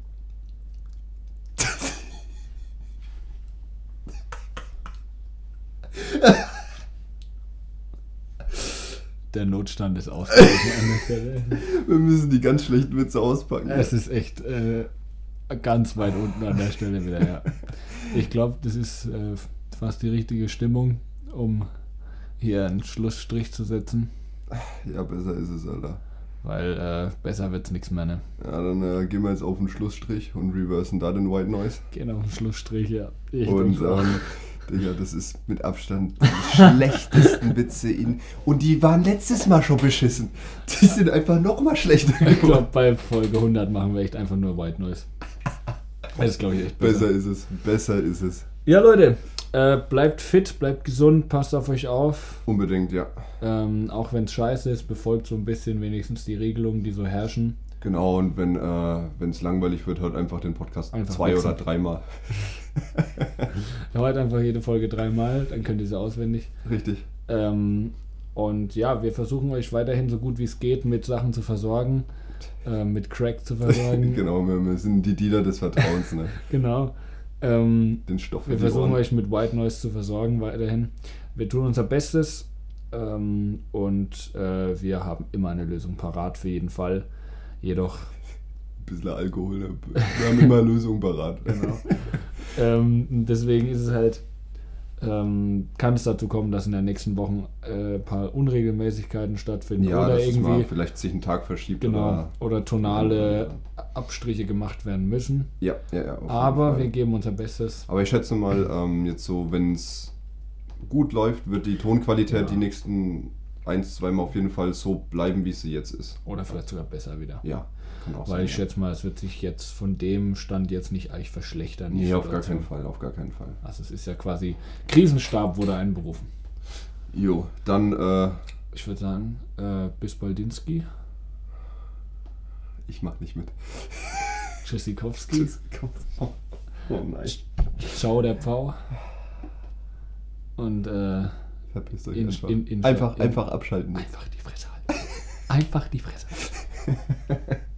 Der Notstand ist ausgebrochen an der Stelle. Wir müssen die ganz schlechten Witze auspacken. Es ist echt äh, ganz weit unten an der Stelle wieder, ja. Ich glaube, das ist äh, fast die richtige Stimmung, um hier einen Schlussstrich zu setzen, Ja, besser ist es, Alter. weil äh, besser wird's nichts mehr, ne? Ja, dann äh, gehen wir jetzt auf den Schlussstrich und reversen da den White Noise. Gehen auf den Schlussstrich, ja. Ich und ähm, Digga, das ist mit Abstand die schlechtesten Witze in. Und die waren letztes Mal schon beschissen. Die sind einfach noch mal schlechter ich geworden. glaube, bei Folge 100 machen wir echt einfach nur White Noise. Das ist, glaube ich, echt besser. Besser ist es. Besser ist es. Ja, Leute, äh, bleibt fit, bleibt gesund, passt auf euch auf. Unbedingt, ja. Ähm, auch wenn es scheiße ist, befolgt so ein bisschen wenigstens die Regelungen, die so herrschen. Genau, und wenn äh, es langweilig wird, hört einfach den Podcast Einfach zwei wechseln. oder dreimal. Hört einfach jede Folge dreimal, dann könnt ihr sie auswendig. Richtig. Ähm, und ja, wir versuchen euch weiterhin so gut wie es geht mit Sachen zu versorgen, äh, mit Crack zu versorgen. genau, wir, wir sind die Dealer des Vertrauens, ne? genau. Ähm, Den Stoff wir versuchen euch mit White Noise zu versorgen weiterhin. Wir tun unser Bestes ähm, und äh, wir haben immer eine Lösung parat für jeden Fall. Jedoch Ein bisschen Alkohol? Wir haben immer Lösungen parat. Genau. ähm, deswegen ist es halt, ähm, kann es dazu kommen, dass in den nächsten Wochen äh, ein paar Unregelmäßigkeiten stattfinden Ja, oder irgendwie vielleicht sich einen Tag verschiebt. genau Oder, oder tonale Abstriche gemacht werden müssen. ja, ja, ja. Aber wir geben unser Bestes. Aber ich schätze mal, ähm, jetzt so, wenn es gut läuft, wird die Tonqualität Ja. die nächsten ein, zwei Mal auf jeden Fall so bleiben, wie sie jetzt ist. Oder vielleicht sogar besser wieder. Ja, Weil sein. ich schätze mal, es wird sich jetzt von dem Stand jetzt nicht eigentlich verschlechtern. Nee, auf gar keinen Fall, auf gar keinen Fall. Also es ist ja quasi, Krisenstab wurde einberufen. Jo, dann, äh, Ich würde sagen, äh, bis Baldinski, ich mach nicht mit. Tschüssikowski, Tschüss. Komm. Oh, oh nein. Ciao der Pfau. Und äh, Verpisst euch In- einfach. in- in- einfach, in- einfach abschalten. einfach die Fresse halten. Einfach die Fresse halten.